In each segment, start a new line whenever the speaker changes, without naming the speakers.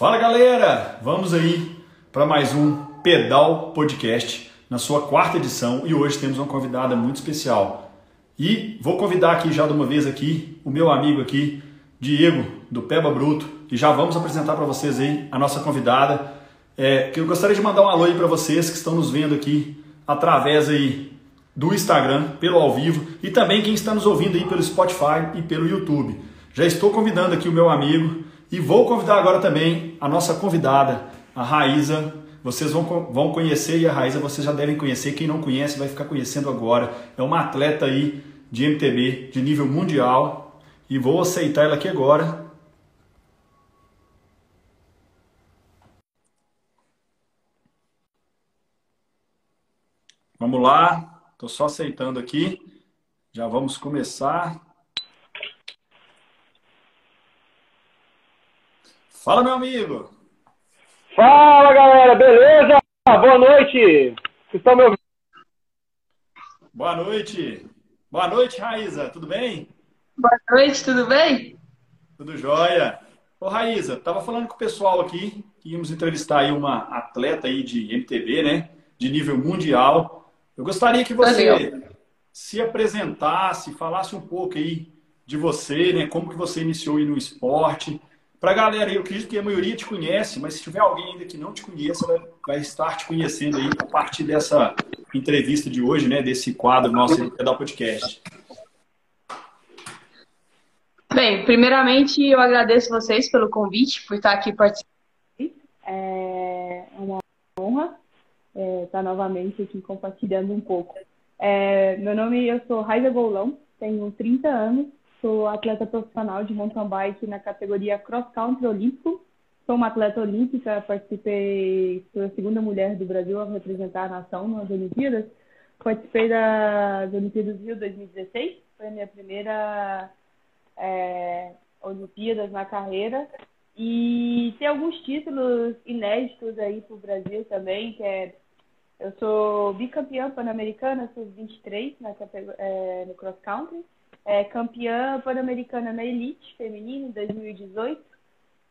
Fala galera, vamos aí para mais um Pedal Podcast na sua quarta edição e hoje temos uma convidada muito especial. E vou convidar aqui já de uma vez aqui o meu amigo aqui, Diego do Peba Bruto, e já vamos apresentar para vocês aí a nossa convidada. É, que eu gostaria de mandar um alô aí para vocês que estão nos vendo aqui através aí do Instagram, pelo ao vivo e também quem está nos ouvindo aí pelo Spotify e pelo YouTube. Já estou convidando aqui o meu amigo e vou convidar agora também a nossa convidada, a Raíza. Vocês vão, vão conhecer e a Raíza vocês já devem conhecer. Quem não conhece vai ficar conhecendo agora. É uma atleta aí de MTB de nível mundial e vou aceitar ela aqui agora. Vamos lá, estou só aceitando aqui. Já vamos começar. Fala, meu amigo!
Fala, galera! Beleza? Boa noite! Vocês estão me ouvindo?
Boa noite! Boa noite, Raíza! Tudo bem?
Boa noite, tudo bem?
Tudo jóia! Ô, Raíza, tava falando com o pessoal aqui que íamos entrevistar aí uma atleta aí de MTB, né? De nível mundial. Eu gostaria que você se apresentasse, falasse um pouco aí de você, né? Como que você iniciou aí no esporte, para a galera, eu acredito que a maioria te conhece, mas se tiver alguém ainda que não te conheça, vai, vai estar te conhecendo aí a partir dessa entrevista de hoje, né? Desse quadro nosso Pedal Podcast.
Bem, primeiramente eu agradeço vocês pelo convite, por estar aqui participando. É uma honra é, estar novamente aqui compartilhando um pouco. É, meu nome, eu sou Raiza Golão, tenho 30 anos, Sou atleta profissional de mountain bike na categoria cross country olímpico. Sou uma atleta olímpica, participei, sou a segunda mulher do Brasil a representar a nação nas Olimpíadas. Participei das Olimpíadas Rio 2016, foi a minha primeira é, Olimpíadas na carreira. E tem alguns títulos inéditos aí para o Brasil também, que é eu sou bicampeã pan-americana, sou 23 na, é, no cross country é, campeã pan-americana na elite feminina em 2018.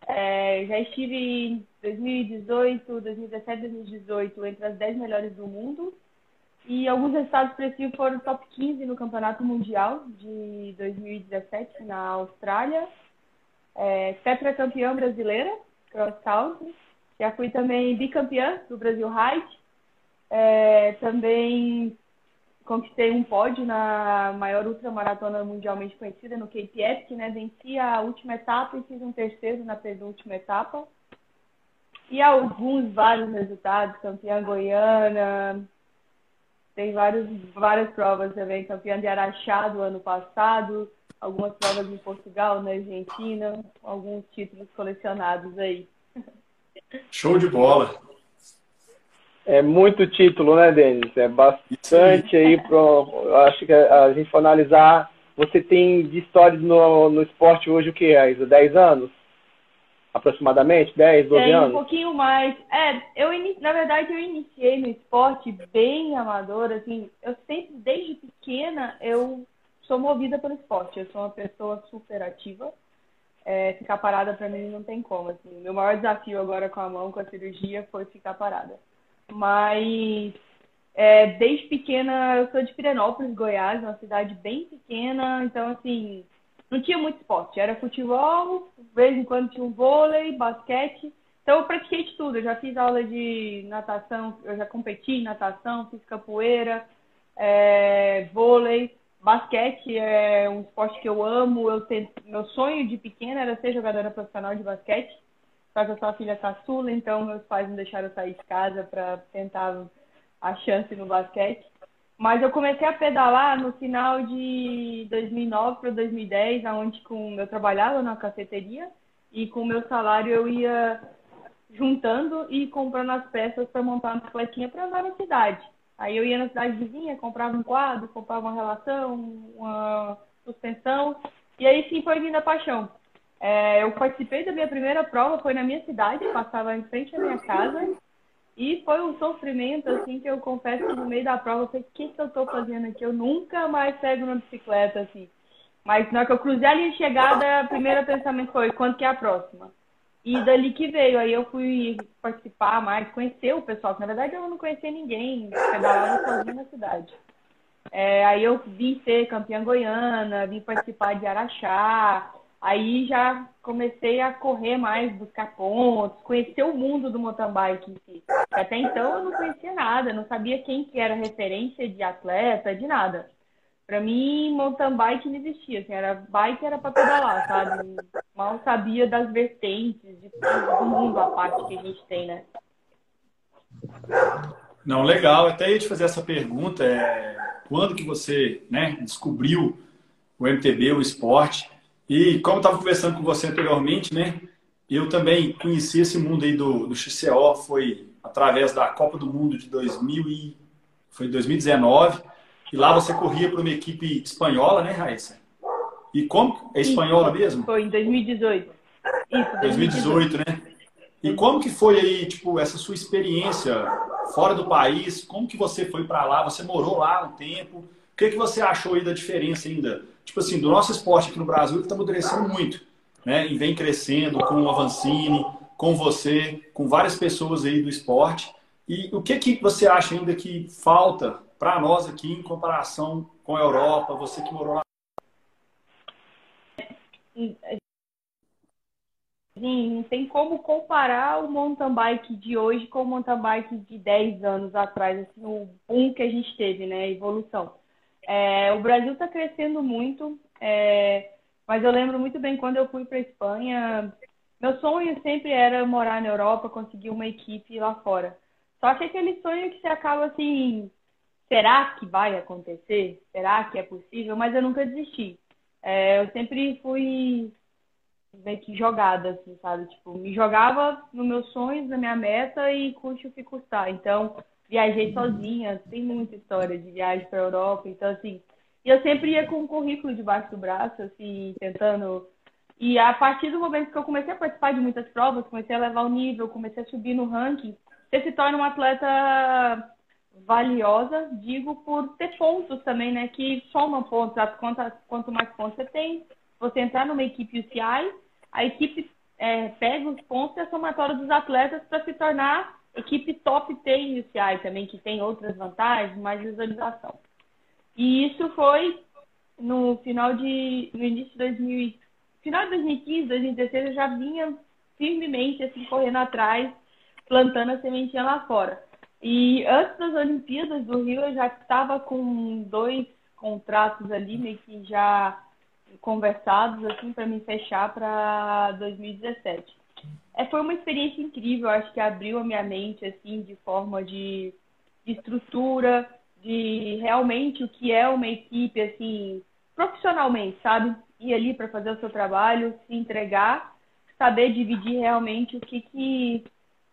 É, já estive em 2018, 2017, 2018 entre as 10 melhores do mundo. E alguns resultados expressivos foram top 15 no Campeonato Mundial de 2017 na Austrália. É, tetracampeã brasileira, cross country. Já fui também bicampeã do Brasil Ride. É, também conquistei um pódio na maior ultramaratona mundialmente conhecida, no Cape Epic, né? Venci a última etapa e fiz um terceiro na penúltima etapa. E alguns, vários resultados, campeã goiana, tem vários, várias provas também, campeã de Araxá do ano passado, algumas provas em Portugal, na Argentina, alguns títulos colecionados aí.
Show de bola!
É muito título, né, Denis? É bastante aí. Pro, acho que a gente for analisar, você tem de histórias no, no esporte hoje o que, Isa? 10 anos? Aproximadamente? 10, 12
tem,
anos?
um pouquinho mais. É, eu, na verdade, eu iniciei no esporte bem amador, assim, eu sempre, desde pequena, eu sou movida pelo esporte. Eu sou uma pessoa super ativa. É, ficar parada para mim não tem como. Assim. Meu maior desafio agora com a mão, com a cirurgia, foi ficar parada. Mas é, desde pequena eu sou de Pirenópolis, Goiás, uma cidade bem pequena, então assim, não tinha muito esporte. Era futebol, de vez em quando tinha um vôlei, basquete. Então eu pratiquei de tudo. Eu já fiz aula de natação, eu já competi em natação, fiz capoeira, é, vôlei, basquete é um esporte que eu amo. Eu tenho, meu sonho de pequena era ser jogadora profissional de basquete. Só que eu sou a filha caçula, então meus pais não deixaram eu sair de casa para tentar a chance no basquete. Mas eu comecei a pedalar no final de 2009 para 2010, onde com, eu trabalhava na cafeteria e com o meu salário eu ia juntando e comprando as peças para montar uma bicicletinha para andar na cidade. Aí eu ia na cidade vizinha, comprava um quadro, comprava uma relação, uma suspensão, e aí sim foi vindo a paixão. É, eu participei da minha primeira prova, foi na minha cidade, passava em frente à minha casa. E foi um sofrimento, assim, que eu confesso que no meio da prova eu falei, o que, que eu tô fazendo aqui? Eu nunca mais pego na bicicleta, assim. Mas na hora que eu cruzei a linha de chegada, o primeiro pensamento foi, quando que é a próxima? E dali que veio, aí eu fui participar mais, conhecer o pessoal, que na verdade eu não conhecia ninguém, pedalava sozinha na cidade. É, aí eu vim ser campeã goiana, vim participar de Araxá, aí já comecei a correr mais, buscar pontos, conhecer o mundo do mountain bike em si. Até então eu não conhecia nada, não sabia quem que era referência de atleta, de nada. Pra mim, mountain bike não existia, assim, era bike era pra pedalar, sabe? Mal sabia das vertentes, de todo mundo a parte que a gente tem, né?
Não, legal. Até ia te fazer essa pergunta. É, quando que você né, descobriu o MTB, o esporte? E como eu estava conversando com você anteriormente, né? Eu também conheci esse mundo aí do, do XCO, foi através da Copa do Mundo de 2000 e, foi 2019 e lá você corria para uma equipe espanhola, né, Raíssa? E como? É espanhola mesmo?
Foi em 2018. Isso,
2018, 2018, né? E como que foi aí, tipo, essa sua experiência fora do país? Como que você foi para lá? Você morou lá um tempo? O que, que você achou aí da diferença ainda? Tipo assim, do nosso esporte aqui no Brasil, que está amadurecendo muito, né? E vem crescendo com o Avancini, com você, com várias pessoas aí do esporte. E o que que você acha ainda que falta para nós aqui em comparação com a Europa, você que morou lá?
Sim, não tem como comparar o mountain bike de hoje com o mountain bike de 10 anos atrás, assim, o boom que a gente teve, né, a evolução. É, o Brasil está crescendo muito, é, mas eu lembro muito bem quando eu fui para Espanha, meu sonho sempre era morar na Europa, conseguir uma equipe lá fora. Só que aquele sonho que você acaba assim será que vai acontecer? Será que é possível? Mas eu nunca desisti. É, eu sempre fui meio que jogada, assim, sabe? Tipo, me jogava nos meus sonhos, na minha meta e custe o que custar. Então, viajei sozinha, tem muita história de viagem para Europa, então assim, e eu sempre ia com um currículo debaixo do braço, assim, tentando. E a partir do momento que eu comecei a participar de muitas provas, comecei a levar o nível, comecei a subir no ranking, você se torna um atleta valiosa, digo, por ter pontos também, né? Que somam pontos. Quanto, quanto mais pontos você tem, você entrar numa equipe UCI, a equipe é, pega os pontos e a somatória dos atletas para se tornar equipe top 10 UCI também, que tem outras vantagens, mais visualização. E isso foi no final de. no início de 2000, final de 2015, 2016, eu já vinha firmemente assim, correndo atrás, plantando a sementinha lá fora. E antes das Olimpíadas do Rio, eu já estava com dois contratos ali, meio que já conversados, assim, para me fechar para 2017. É, foi uma experiência incrível, acho que abriu a minha mente, assim, de forma de, de estrutura, de realmente o que é uma equipe, assim, profissionalmente, sabe? Ir ali para fazer o seu trabalho, se entregar, saber dividir realmente o que que,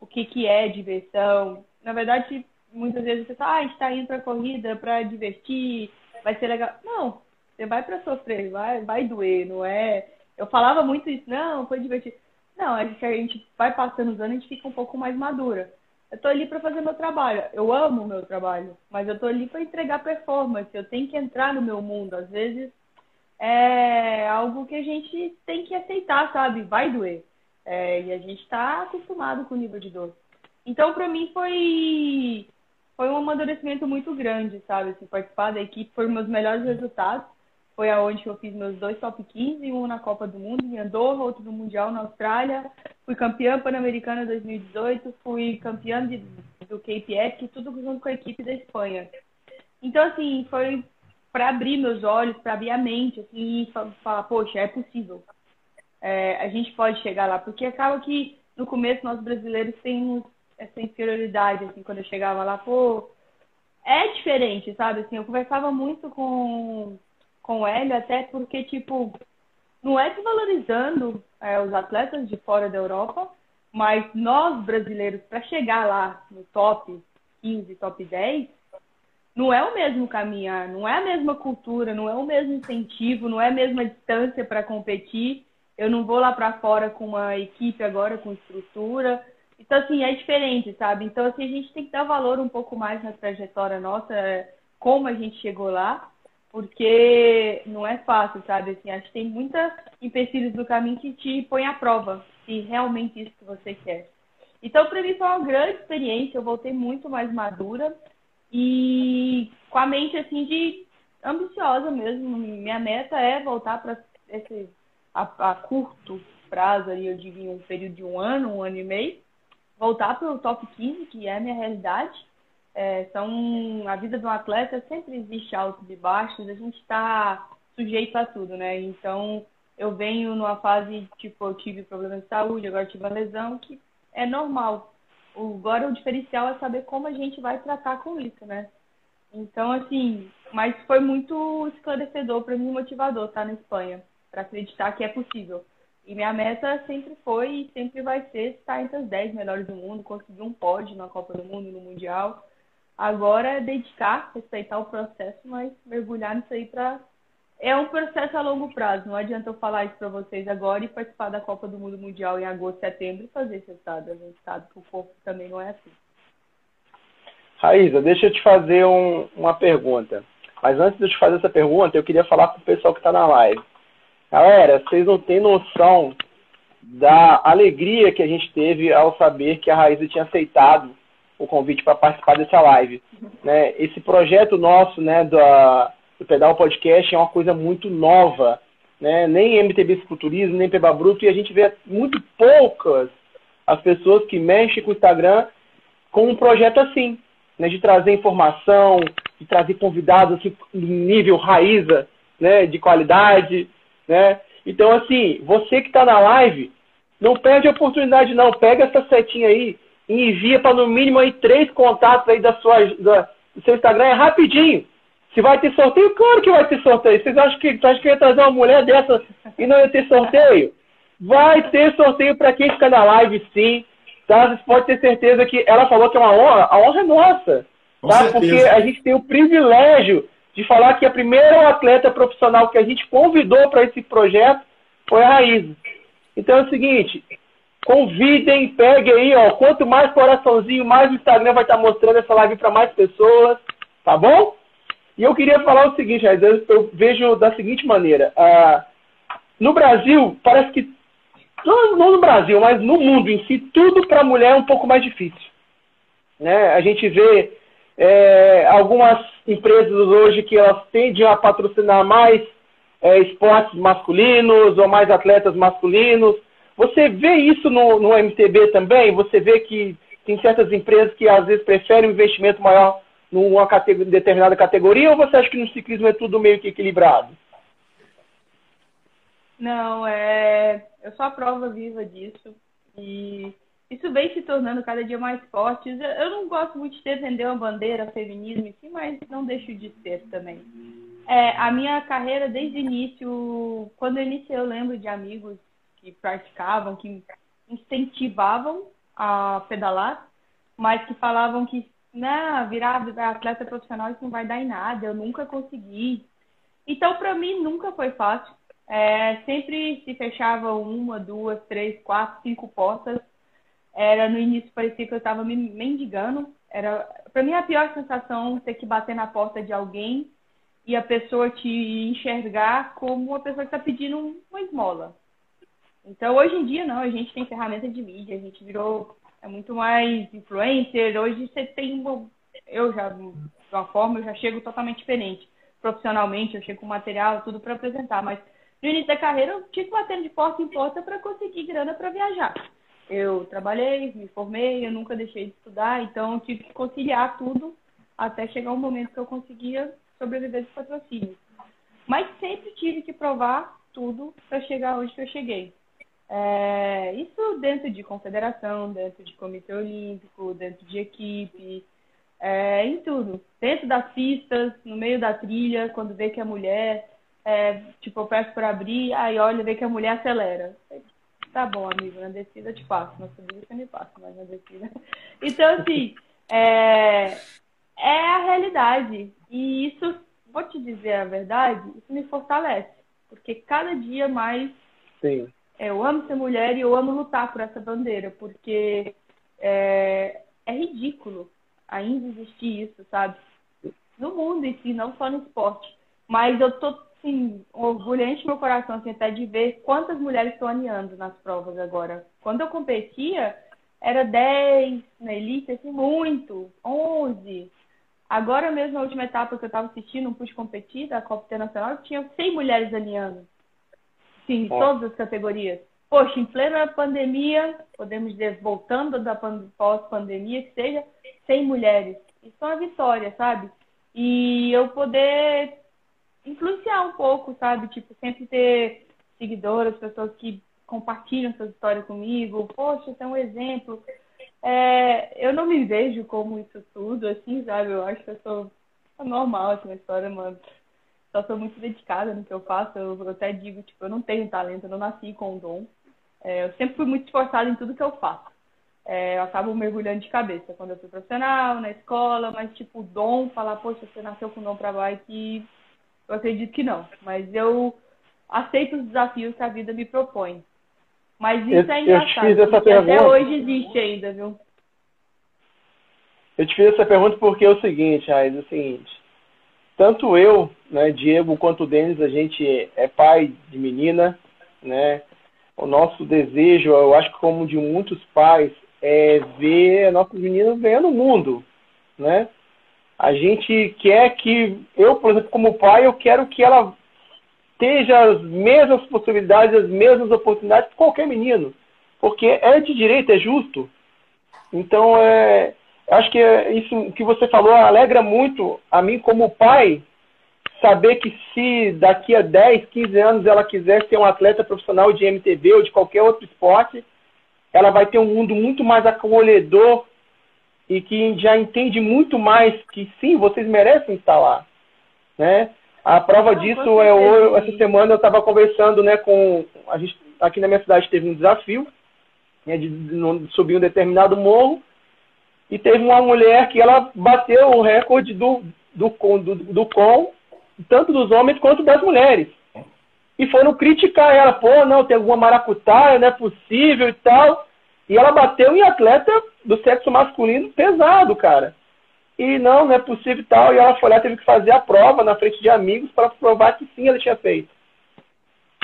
o que, que é diversão, na verdade, muitas vezes você fala, ah, está indo para corrida para divertir, vai ser legal. Não, você vai para sofrer, vai, vai doer, não é? Eu falava muito isso, não, foi divertido. Não, a gente, a gente vai passando os anos, a gente fica um pouco mais madura. Eu tô ali para fazer meu trabalho. Eu amo o meu trabalho, mas eu tô ali para entregar performance. Eu tenho que entrar no meu mundo. Às vezes é algo que a gente tem que aceitar, sabe? Vai doer. É, e a gente está acostumado com o nível de dor. Então, para mim, foi, foi um amadurecimento muito grande, sabe? Assim, participar da equipe foi um dos melhores resultados. Foi aonde eu fiz meus dois top 15, um na Copa do Mundo em Andorra, outro no Mundial na Austrália. Fui campeã pan-americana 2018, fui campeã de, do KPF, tudo junto com a equipe da Espanha. Então, assim, foi para abrir meus olhos, para abrir a mente, assim, e falar, poxa, é possível. É, a gente pode chegar lá, porque acaba que no começo nós brasileiros temos essa inferioridade, assim, quando eu chegava lá, pô, é diferente, sabe? Assim, eu conversava muito com, com Hélio, até porque, tipo, não é desvalorizando é, os atletas de fora da Europa, mas nós brasileiros, para chegar lá no top 15, top 10, não é o mesmo caminhar, não é a mesma cultura, não é o mesmo incentivo, não é a mesma distância para competir. Eu não vou lá para fora com uma equipe agora com estrutura, então, assim, é diferente, sabe? Então, assim, a gente tem que dar valor um pouco mais na trajetória nossa, como a gente chegou lá, porque não é fácil, sabe? Assim, acho que tem muitas empecilhos do caminho que te põem à prova. se realmente isso que você quer. Então, para mim foi uma grande experiência, eu voltei muito mais madura e com a mente assim de ambiciosa mesmo. Minha meta é voltar para esse a, a, curto prazo, ali, eu digo em um período de um ano, um ano e meio, voltar para o top 15, que é a minha realidade. É, são a vida de um atleta sempre existe altos e baixos, a gente está sujeito a tudo, né? Então eu venho numa fase tipo eu tive problema de saúde, agora tive uma lesão que é normal. Agora o diferencial é saber como a gente vai tratar com isso, né? Então, assim, mas foi muito esclarecedor para mim, motivador estar tá, na Espanha, para acreditar que é possível. E minha meta sempre foi e sempre vai ser estar entre as 10 melhores do mundo, conseguir um pódio na Copa do Mundo, no Mundial. Agora é dedicar, respeitar o processo, mas mergulhar nisso aí para é um processo a longo prazo. Não adianta eu falar isso para vocês agora e participar da Copa do Mundo Mundial em agosto, setembro e fazer esse resultado. A gente sabe que o corpo também não é assim.
Raíza, deixa eu te fazer um, uma pergunta. Mas antes de eu te fazer essa pergunta, eu queria falar para o pessoal que está na live. Galera, vocês não têm noção da alegria que a gente teve ao saber que a Raíza tinha aceitado o convite para participar dessa live. Né? Esse projeto nosso, né, do Pedal Podcast é uma coisa muito nova, né? Nem MTB Culturismo, nem Peba Bruto, e a gente vê muito poucas as pessoas que mexem com o Instagram com um projeto assim, né? De trazer informação, de trazer convidados assim, nível raiza, né? De qualidade, né? Então, assim, você que está na live, não perde a oportunidade não, pega essa setinha aí e envia para no mínimo aí três contatos aí da sua, da, do seu Instagram, é rapidinho. Se vai ter sorteio, claro que vai ter sorteio. Vocês acham que, acham que ia trazer uma mulher dessa e não ia ter sorteio? Vai ter sorteio para quem fica na live, sim. Tá? Vocês podem ter certeza que ela falou que é uma honra. A honra é nossa. tá? Porque a gente tem o privilégio de falar que a primeira atleta profissional que a gente convidou para esse projeto foi a Raiz. Então é o seguinte, convidem, peguem aí, ó. Quanto mais coraçãozinho, mais o Instagram vai estar mostrando essa live para mais pessoas, tá bom? E eu queria falar o seguinte, eu vejo da seguinte maneira. No Brasil, parece que. Não, não, no Brasil, mas no mundo em si, tudo para a mulher é um pouco mais difícil. Né? A gente vê é, algumas empresas hoje que elas tendem a patrocinar mais é, esportes masculinos ou mais atletas masculinos. Você vê isso no, no MTB também? Você vê que tem certas empresas que às vezes preferem um investimento maior numa categoria, determinada categoria ou você acha que no ciclismo é tudo meio que equilibrado?
Não, é. Eu sou a prova viva disso. E isso vem se tornando cada dia mais forte. Eu não gosto muito de defender uma bandeira, feminismo, mas não deixo de ser também. É, a minha carreira, desde o início, quando eu iniciei, eu lembro de amigos que praticavam, que incentivavam a pedalar, mas que falavam que não, virar, virar atleta profissional isso não vai dar em nada, eu nunca consegui. Então, para mim, nunca foi fácil. É, sempre se fechava uma, duas, três, quatro, cinco portas. Era no início parecia que eu estava me mendigando. Era para mim a pior sensação ter que bater na porta de alguém e a pessoa te enxergar como uma pessoa que está pedindo uma esmola. Então hoje em dia não, a gente tem ferramenta de mídia, a gente virou é muito mais influencer. Hoje você tem uma, eu já de uma forma eu já chego totalmente diferente. Profissionalmente eu chego com material, tudo para apresentar, mas no início da carreira eu tive batendo de porta em porta para conseguir grana para viajar. Eu trabalhei, me formei, eu nunca deixei de estudar, então tive que conciliar tudo até chegar um momento que eu conseguia sobreviver dos patrocínios. Mas sempre tive que provar tudo para chegar onde que eu cheguei. É, isso dentro de confederação, dentro de comitê olímpico, dentro de equipe, é, em tudo. Dentro das pistas, no meio da trilha, quando vê que a mulher, é, tipo, eu peço para abrir, aí olha, vê que a mulher acelera. Tá bom, amigo, na descida eu te passo, na subida você me passa, mas na descida. Então, assim, é, é a realidade. E isso, vou te dizer a verdade, isso me fortalece. Porque cada dia mais
Sim
eu amo ser mulher e eu amo lutar por essa bandeira, porque é, é ridículo ainda existir isso, sabe? No mundo em si, não só no esporte. Mas eu tô assim, orgulho enche meu coração assim, até de ver quantas mulheres estão alinhando nas provas agora. Quando eu competia, era 10 na elite, assim, muito, 11. Agora mesmo, na última etapa que eu estava assistindo, não pude competir, da Copa Internacional, tinha 100 mulheres alinhando. Sim, em todas as categorias. Poxa, em plena pandemia, podemos dizer, voltando da pós-pandemia, que seja, 100 mulheres. Isso é uma vitória, sabe? E eu poder influenciar um pouco, sabe? Tipo, sempre ter seguidoras, pessoas que compartilham suas histórias comigo. Poxa, tem um exemplo. É, eu não me vejo como isso tudo, assim, sabe? Eu acho que eu sou normal, assim, na história, mano. Só sou muito dedicada no que eu faço. Eu, eu até digo, tipo, eu não tenho talento, eu não nasci com o dom. É, eu sempre fui muito esforçada em tudo que eu faço. É, eu acabo mergulhando de cabeça quando eu fui profissional, na escola, mas, tipo, dom, falar, poxa, você nasceu com dom pra bike, eu acredito que não. Mas eu aceito os desafios que a vida me propõe. Mas isso
eu,
é engraçado.
Eu essa pergunta.
Até hoje existe ainda, viu?
Eu te fiz essa pergunta porque é o seguinte, Raiz, é o seguinte. Tanto eu, né, Diego, quanto o Denis, a gente é pai de menina, né? O nosso desejo, eu acho que como de muitos pais, é ver nossas meninas ganhando o mundo, né? A gente quer que, eu, por exemplo, como pai, eu quero que ela esteja as mesmas possibilidades, as mesmas oportunidades que qualquer menino. Porque é de direito, é justo. Então, é, acho que é isso que você falou alegra muito a mim como pai, saber que se daqui a 10, 15 anos ela quiser ser um atleta profissional de MTV ou de qualquer outro esporte, ela vai ter um mundo muito mais acolhedor e que já entende muito mais que sim, vocês merecem estar lá, né? A prova disso é hoje, essa semana eu estava conversando, né, com a gente aqui na minha cidade teve um desafio, né, de subir um determinado morro e teve uma mulher que ela bateu o recorde do do, do, do com tanto dos homens quanto das mulheres. E foram criticar ela, pô, não, tem alguma maracutaia, não é possível e tal. E ela bateu em atleta do sexo masculino pesado, cara e não, não é possível e tal. E ela foi lá, teve que fazer a prova na frente de amigos para provar que sim, ela tinha feito.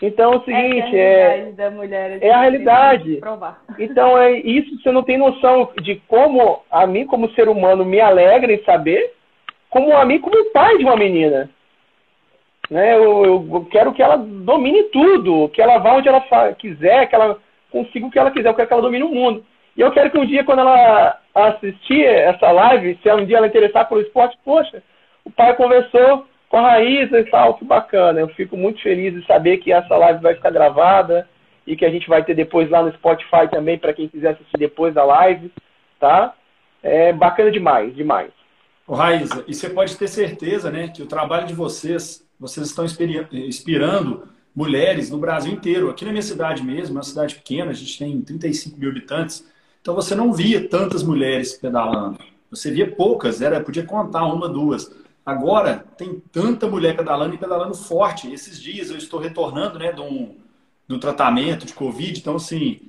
Então é o seguinte, é,
é, mulher,
é a realidade. Então é isso, você não tem noção de como a mim, como ser humano, me alegra em saber, como a mim, como pai de uma menina. Né? Eu, eu quero que ela domine tudo, que ela vá onde ela quiser, que ela consiga o que ela quiser, eu quero que ela domine o mundo. E eu quero que um dia, quando ela assistir essa live, se um dia ela interessar pelo esporte, poxa, o pai conversou com a Raíssa e tal, que bacana. Eu fico muito feliz de saber que essa live vai ficar gravada e que a gente vai ter depois lá no Spotify também, para quem quiser assistir depois da live, tá? É bacana demais, demais.
Ô, Raíssa, e você pode ter certeza, né, que o trabalho de vocês, vocês estão inspirando mulheres no Brasil inteiro. Aqui na minha cidade mesmo, uma cidade pequena, a gente tem 35 mil habitantes, então você não via tantas mulheres pedalando. Você via poucas, era podia contar uma, duas. Agora tem tanta mulher pedalando e pedalando forte. Esses dias eu estou retornando, né, de um tratamento de Covid. Então, assim,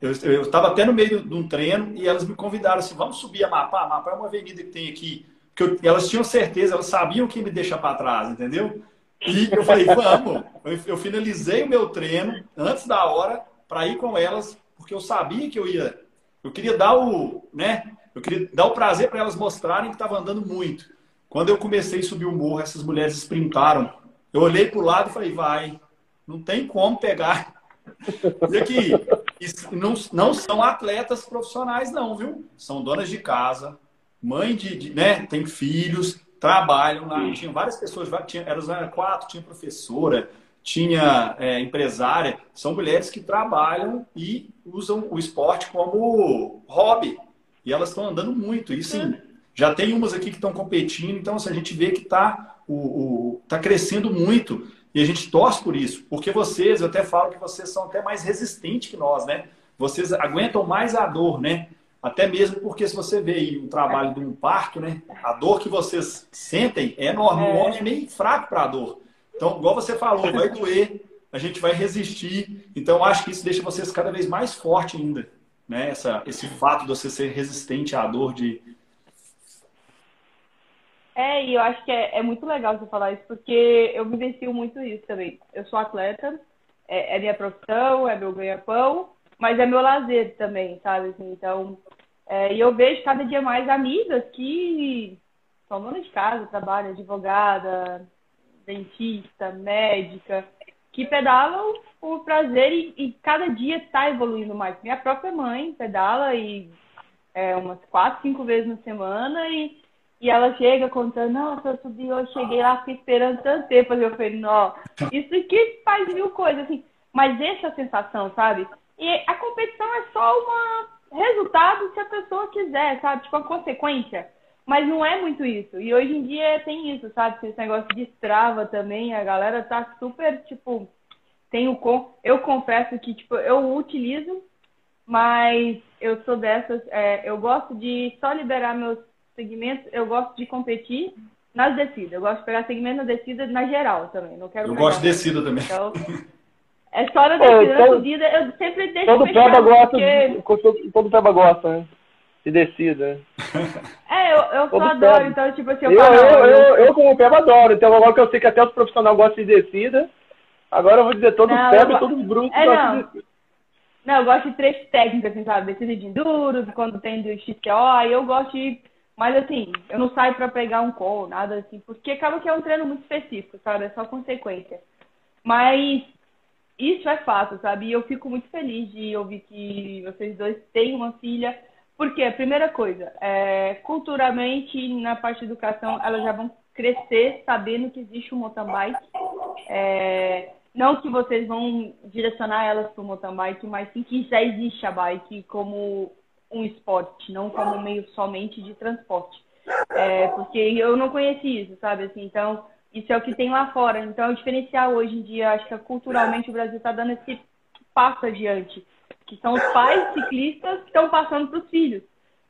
eu estava até no meio de um treino e elas me convidaram assim, vamos subir a Mapa. A Mapa é uma avenida que tem aqui. que eu, elas tinham certeza, elas sabiam que me deixar para trás, entendeu? E eu falei, vamos. Eu, eu finalizei o meu treino antes da hora para ir com elas, porque eu sabia que eu ia eu queria dar o, né? Eu queria dar o prazer para elas mostrarem que estava andando muito. Quando eu comecei a subir o morro, essas mulheres sprintaram. Eu olhei para o lado e falei, vai, não tem como pegar. E aqui, não, não são atletas profissionais, não, viu? São donas de casa, mãe de, de né? Tem filhos, trabalham lá. Tinha várias pessoas, tinha, eram quatro, tinha professora, tinha é, empresária, são mulheres que trabalham e usam o esporte como hobby. E elas estão andando muito. E sim, já tem umas aqui que estão competindo, então assim, a gente vê que está o, o, tá crescendo muito. E a gente torce por isso. Porque vocês, eu até falo que vocês são até mais resistentes que nós, né? Vocês aguentam mais a dor, né? Até mesmo porque se você vê aí o trabalho de um parto, né? A dor que vocês sentem é enorme. O homem é meio fraco para a dor. Então, igual você falou, vai doer, a gente vai resistir. Então, acho que isso deixa vocês cada vez mais forte ainda. Né? Essa, esse fato de você ser resistente à dor de.
É, e eu acho que é, é, muito legal você falar isso, porque eu vivencio muito isso também. Eu sou atleta, é, é minha profissão, é meu ganha-pão, mas é meu lazer também, sabe? Assim, então, é, e eu vejo cada dia mais amigas que são donas de casa, trabalham, advogada, dentista, médica, que pedalam por prazer e, e cada dia está evoluindo mais. Minha própria mãe pedala e é, umas quatro, cinco vezes na semana e e ela chega contando, nossa, eu subi, eu cheguei lá, fiquei esperando tanto tempo. Eu falei, não, isso aqui faz mil coisas, assim. Mas essa sensação, sabe? E a competição é só um resultado se a pessoa quiser, sabe? Tipo, a consequência. Mas não é muito isso. E hoje em dia tem isso, sabe? Esse negócio de estrava também, a galera tá super, tipo, tem o com. Eu confesso que, tipo, eu utilizo, mas eu sou dessas, é, eu gosto de só liberar meus segmentos, eu gosto de competir nas descidas. Eu gosto de pegar segmento na descida na geral também. Não quero
eu gosto de descida também. Então,
é só na descida, é, na subida, eu sempre deixo
todo peba gosta, porque... todo peba gosta, né? De descida.
É, eu, eu só adoro, peba. então, tipo assim, eu,
eu, eu, eu, eu, como peba adoro, então agora que eu sei que até os profissionais gostam de descida, agora eu vou dizer todo não, peba e todos brutos
é, gostam de descida. Não, eu gosto de três técnicas, assim, sabe? Descida de enduro, quando tem do XTO, aí eu gosto de mas assim, eu não saio para pegar um call, nada assim, porque acaba que é um treino muito específico, sabe? É só consequência. Mas isso é fato, sabe? E eu fico muito feliz de ouvir que vocês dois têm uma filha. Porque, primeira coisa, é, culturalmente, na parte de educação, elas já vão crescer sabendo que existe um mountain bike. É, não que vocês vão direcionar elas para o mountain bike, mas sim que já existe a bike como um esporte, não como meio somente de transporte. É, porque eu não conheci isso, sabe? Assim, então, isso é o que tem lá fora. Então, o diferencial hoje em dia, acho que culturalmente o Brasil está dando esse passo adiante, que são os pais ciclistas que estão passando para os filhos.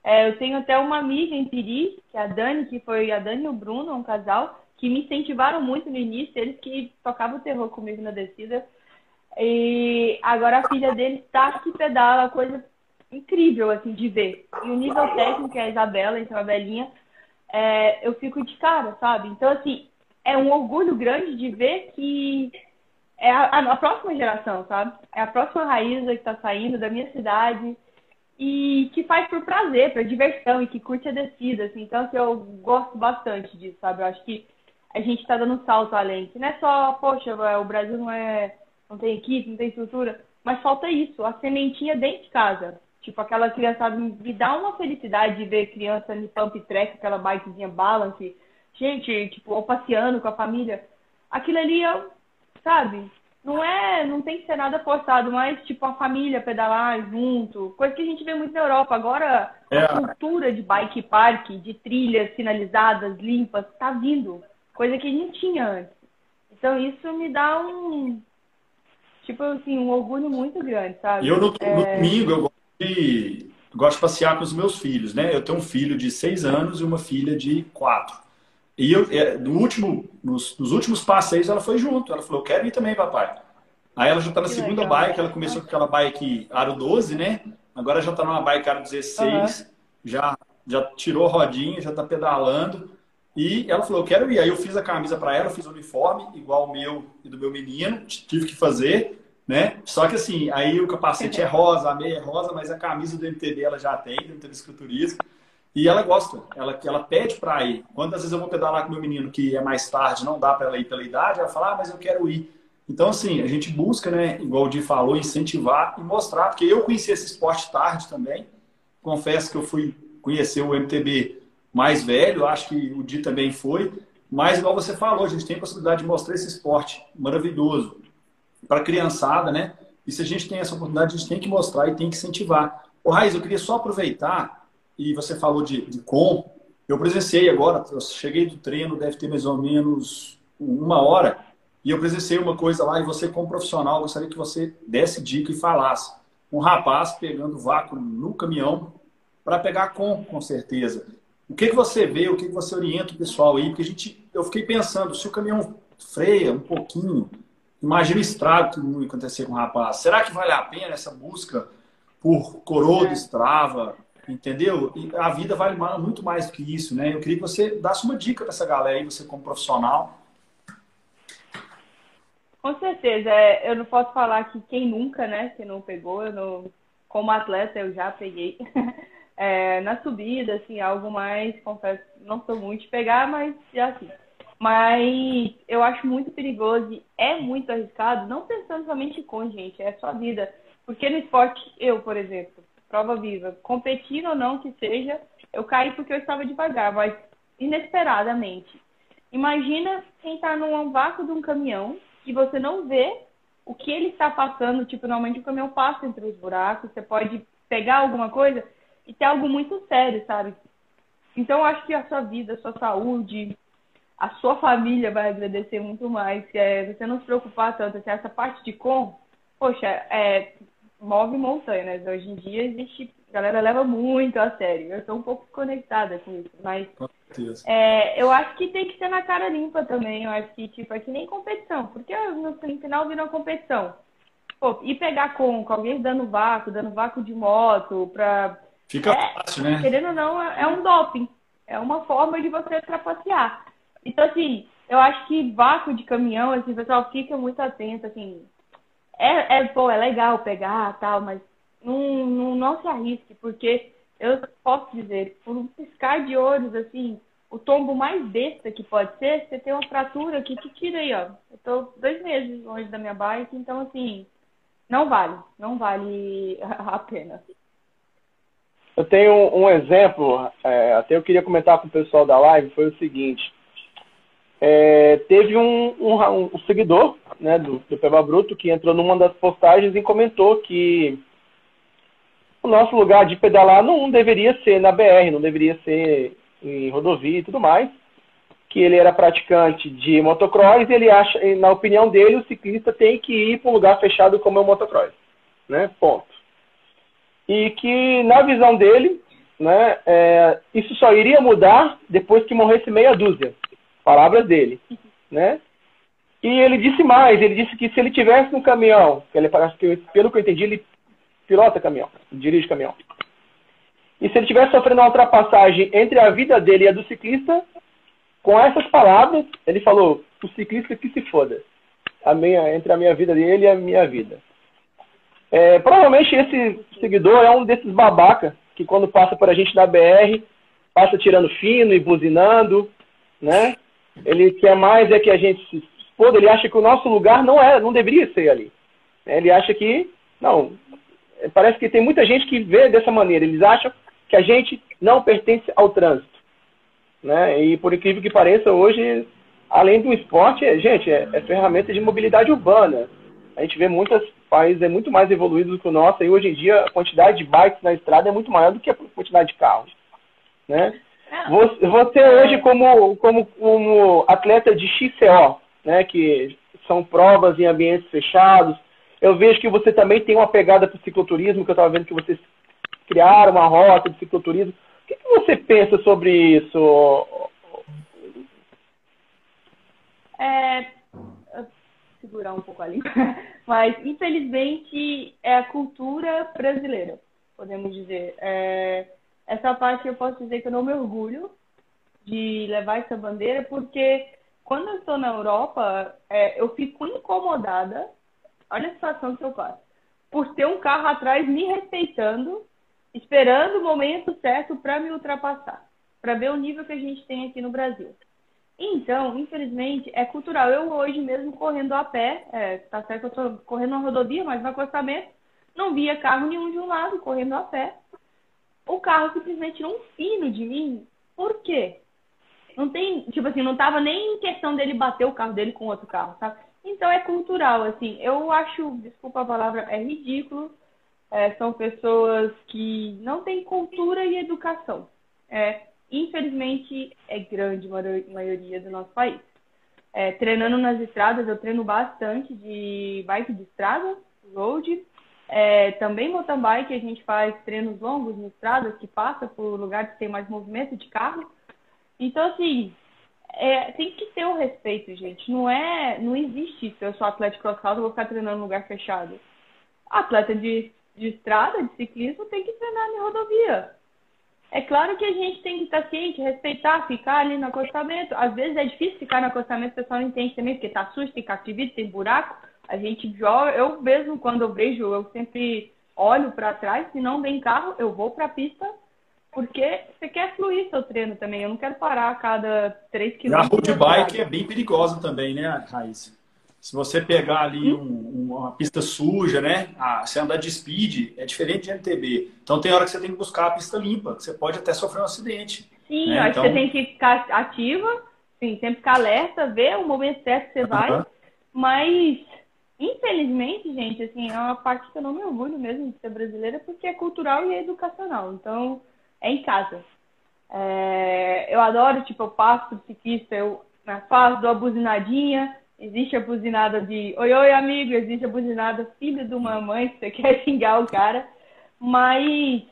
É, eu tenho até uma amiga em Piri, que é a Dani, que foi a Dani e o Bruno, um casal, que me incentivaram muito no início, eles que tocavam terror comigo na descida. E agora a filha deles está que pedala, coisa incrível, assim, de ver. E o nível técnico, é a Isabela, então a Belinha, é, eu fico de cara, sabe? Então, assim, é um orgulho grande de ver que é a, a próxima geração, sabe? É a próxima Raíza que está saindo da minha cidade e que faz por prazer, por diversão e que curte a descida, assim. Então, assim, eu gosto bastante disso, sabe? Eu acho que a gente está dando um salto além. Que não é só, poxa, o Brasil não é, não tem equipe, não tem estrutura, mas falta isso, a sementinha dentro de casa. Tipo, aquela criançada me dá uma felicidade de ver criança no pump track, aquela bikezinha balance. Gente, tipo, ou passeando com a família. Aquilo ali, eu, sabe? Não é, não tem que ser nada forçado, mas tipo a família pedalar junto, coisa que a gente vê muito na Europa. Agora é. a cultura de bike park, de trilhas sinalizadas, limpas, tá vindo, coisa que a gente tinha antes. Então isso me dá um tipo assim, um orgulho muito grande, sabe?
Eu no, é... no domingo eu de, gosto de passear com os meus filhos, né? Eu tenho um filho de seis anos e uma filha de quatro. E eu, é, no último, nos, nos, últimos passeios ela foi junto. Ela falou, eu quero ir também, papai. Aí ela já está na que segunda legal. bike, ela começou com aquela bike aro 12, né? Agora já está numa bike aro 16, uhum. já, já tirou rodinha, já está pedalando. E ela falou, eu quero ir. Aí eu fiz a camisa para ela, fiz o uniforme, igual o meu e do meu menino, tive que fazer né? Só que assim, aí o capacete é rosa, a meia é rosa, mas a camisa do MTB ela já tem, do MTB Escriturismo. E ela gosta, ela, ela pede para ir. Quantas vezes eu vou pedalar com meu menino que é mais tarde, não dá para ela ir pela idade, ela fala, ah, mas eu quero ir. Então, assim, a gente busca, né, igual o Di falou, incentivar e mostrar, porque eu conheci esse esporte tarde também. Confesso que eu fui conhecer o MTB mais velho, acho que o Di também foi. Mas, igual você falou, a gente tem a possibilidade de mostrar esse esporte maravilhoso para a criançada, né? E se a gente tem essa oportunidade, a gente tem que mostrar e tem que incentivar. O Raiz, eu queria só aproveitar, e você falou de, de com, eu presenciei agora, eu cheguei do treino, deve ter mais ou menos uma hora, e eu presenciei uma coisa lá, e você, como profissional, gostaria que você desse dica e falasse. Um rapaz pegando vácuo no caminhão para pegar com, com certeza. O que, que você vê, o que, que você orienta o pessoal aí? Porque a gente, eu fiquei pensando, se o caminhão freia um pouquinho, Imagina o estrago que não acontecer com o rapaz. Será que vale a pena essa busca por coroa do Strava? entendeu? E a vida vale muito mais do que isso, né? Eu queria que você desse uma dica para essa galera aí, você como profissional.
Com certeza. É, eu não posso falar que quem nunca, né, que não pegou, eu não, como atleta eu já peguei. É, na subida, assim, algo mais, confesso, não sou muito de pegar, mas já assim. Mas eu acho muito perigoso, é muito arriscado, não pensando somente com gente, é sua vida. Porque no esporte, eu, por exemplo, prova viva, competindo ou não que seja, eu caí porque eu estava devagar, mas inesperadamente. Imagina quem está num vácuo de um caminhão e você não vê o que ele está passando. Tipo, normalmente o caminhão passa entre os buracos, você pode pegar alguma coisa e ter algo muito sério, sabe? Então, eu acho que a sua vida, a sua saúde, a sua família vai agradecer muito mais. Se é, você não se preocupar tanto, se essa parte de com, poxa, é, move montanhas. Né? Hoje em dia existe, a galera leva muito a sério. Eu estou um pouco conectada com isso, mas é, eu acho que tem que ser na cara limpa também. Eu acho que tipo é que nem competição, porque no final vira uma competição. Pô, e pegar com, com alguém dando vácuo, dando vácuo de moto, pra.
Fica é, fácil, né?
Querendo ou não, é um doping. É uma forma de você trapacear. Então, assim, eu acho que vácuo de caminhão, assim, o pessoal fica muito atento, assim. É, é, pô, é legal pegar tal, mas não, não, não se arrisque, porque eu posso dizer, por um piscar de olhos, assim, o tombo mais besta que pode ser, você tem uma fratura que te tira aí, ó. Eu tô dois meses longe da minha bike, então, assim, não vale, não vale a pena.
Eu tenho um exemplo, é, até eu queria comentar com o pessoal da live, foi o seguinte é, teve um, um, um, seguidor né, do, do Peba Bruto que entrou numa das postagens e comentou que o nosso lugar de pedalar não deveria ser na BR, não deveria ser em rodovia e tudo mais, que ele era praticante de motocross e ele acha, na opinião dele, o ciclista tem que ir para um lugar fechado como é o motocross, né? Ponto. E que na visão dele, né, é, isso só iria mudar depois que morresse meia dúzia palavras dele, né? E ele disse mais, ele disse que se ele tivesse no caminhão, que ele parece que pelo que eu entendi, ele pilota caminhão, dirige caminhão. E se ele tivesse sofrendo uma ultrapassagem entre a vida dele e a do ciclista, com essas palavras, ele falou: o ciclista que se foda. A minha, entre a minha vida dele e a minha vida. É, provavelmente esse seguidor é um desses babaca que quando passa por a gente na BR, passa tirando fino e buzinando, né? Ele quer mais é que a gente se exploda, ele acha que o nosso lugar não é, não deveria ser ali. Ele acha que, não, parece que tem muita gente que vê dessa maneira, eles acham que a gente não pertence ao trânsito. Né? E por incrível que pareça, hoje, além do esporte, é, gente, é, é ferramenta de mobilidade urbana. A gente vê muitos países é muito mais evoluídos do que o nosso, e hoje em dia a quantidade de bikes na estrada é muito maior do que a quantidade de carros. Né? Você hoje, como, como, como atleta de XCO, né, que são provas em ambientes fechados, eu vejo que você também tem uma pegada para o cicloturismo, que eu estava vendo que vocês criaram uma rota de cicloturismo. O que, que você pensa sobre isso?
É, segurar um pouco ali, mas infelizmente é a cultura brasileira, podemos dizer. É, essa parte eu posso dizer que eu não me orgulho de levar essa bandeira, porque quando eu estou na Europa, é, eu fico incomodada. Olha a situação que eu passo. Por ter um carro atrás me respeitando, esperando o momento certo para me ultrapassar, para ver o nível que a gente tem aqui no Brasil. Então, infelizmente, é cultural. Eu hoje mesmo correndo a pé, é, tá certo que eu estou correndo na rodovia, mas no acostamento, não via carro nenhum de um lado, correndo a pé o carro simplesmente tirou um fino de mim. Por quê? Não tem, tipo assim, não tava nem em questão dele bater o carro dele com outro carro, sabe? Então é cultural, assim. Eu acho, desculpa a palavra, é ridículo. É, são pessoas que não têm cultura e educação. É, infelizmente, é grande a maioria do nosso país. É, treinando nas estradas, eu treino bastante de bike de estrada, road, é, também mountain bike, a gente faz treinos longos em estradas que passa por lugares que tem mais movimento de carro. Então, assim, é, tem que ter o respeito, gente. Não é, não existe isso. Eu sou atleta de cross country, vou ficar treinando em lugar fechado. Atleta de, de estrada, de ciclismo, tem que treinar em rodovia. É claro que a gente tem que estar ciente, respeitar, ficar ali no acostamento. Às vezes é difícil ficar no acostamento, o pessoal não entende também, porque tá sujo, tem catividade, tem buraco. A gente joga, eu mesmo quando eu vejo, eu sempre olho para trás, se não vem carro, eu vou para a pista, porque você quer fluir seu treino também. Eu não quero parar a cada 3 quilômetros.
A road bike é bem perigosa também, né, Raíssa? Se você pegar ali um, uma pista suja, né? Ah, você andar de speed, é diferente de MTB. Então tem hora que você tem que buscar a pista limpa, que você pode até sofrer um acidente.
Sim, né? acho então... que você tem que ficar ativa, sim, sempre ficar alerta, ver o momento certo que você vai. Mas, infelizmente, gente, assim, é uma parte que eu não me orgulho mesmo de ser brasileira, porque é cultural e é educacional. Então, é em casa. É... eu adoro, tipo, eu passo pro ciclista, eu faço, dou a buzinadinha, Existe a buzinada de oi, oi, amigo. Existe a buzinada filho de uma mãe, que você quer xingar o cara. Mas,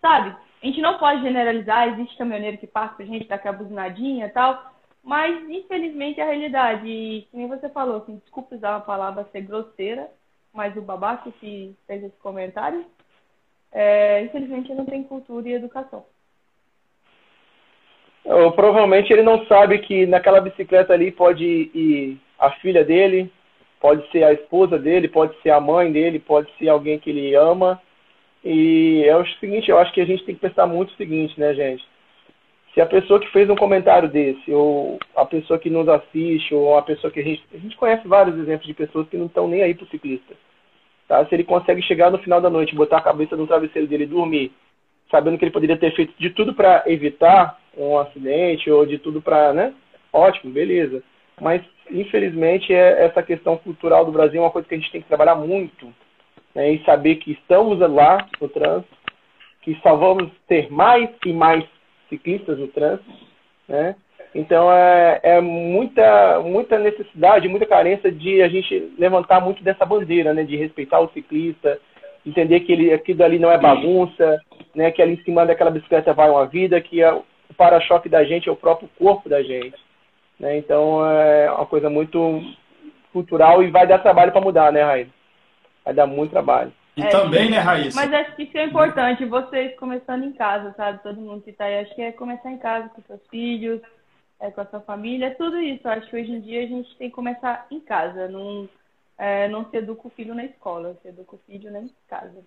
sabe, a gente não pode generalizar. Existe caminhoneiro que passa pra gente, dá aquela buzinadinha e tal. Mas, infelizmente, é a realidade. E, como você falou, assim, desculpa usar uma palavra ser grosseira, mas o babaca que fez esse comentário, é, infelizmente, não tem cultura e educação.
Ou, provavelmente ele não sabe que naquela bicicleta ali pode ir a filha dele, pode ser a esposa dele, pode ser a mãe dele, pode ser alguém que ele ama. E é o seguinte, eu acho que a gente tem que pensar muito o seguinte, né, gente? Se a pessoa que fez um comentário desse, ou a pessoa que nos assiste, ou a pessoa que a gente. A gente conhece vários exemplos de pessoas que não estão nem aí pro ciclista. Tá? Se ele consegue chegar no final da noite, botar a cabeça no travesseiro dele e dormir, sabendo que ele poderia ter feito de tudo para evitar um acidente, ou de tudo para. né? Ótimo, beleza. Mas infelizmente, é, essa questão cultural do Brasil é uma coisa que a gente tem que trabalhar muito né, e saber que estamos lá no trânsito, que só vamos ter mais e mais ciclistas no trânsito, né? Então é, é, muita, muita necessidade, muita carência de a gente levantar muito dessa bandeira, né? De respeitar o ciclista, entender que ele, aquilo ali não é bagunça, né? Que ali em cima daquela bicicleta vai uma vida, que é, o para-choque da gente é o próprio corpo da gente. Né? Então é uma coisa muito cultural e vai dar trabalho para mudar, né, Raíssa? Vai dar muito trabalho.
E é, também, né, Raíssa?
Mas acho que isso é importante, vocês começando em casa, sabe? Todo mundo que está aí, acho que é começar em casa com seus filhos, é, com a sua família, é tudo isso. Acho que hoje em dia a gente tem que começar em casa, não, é, não se educa o filho na escola, se educa o filho em casa.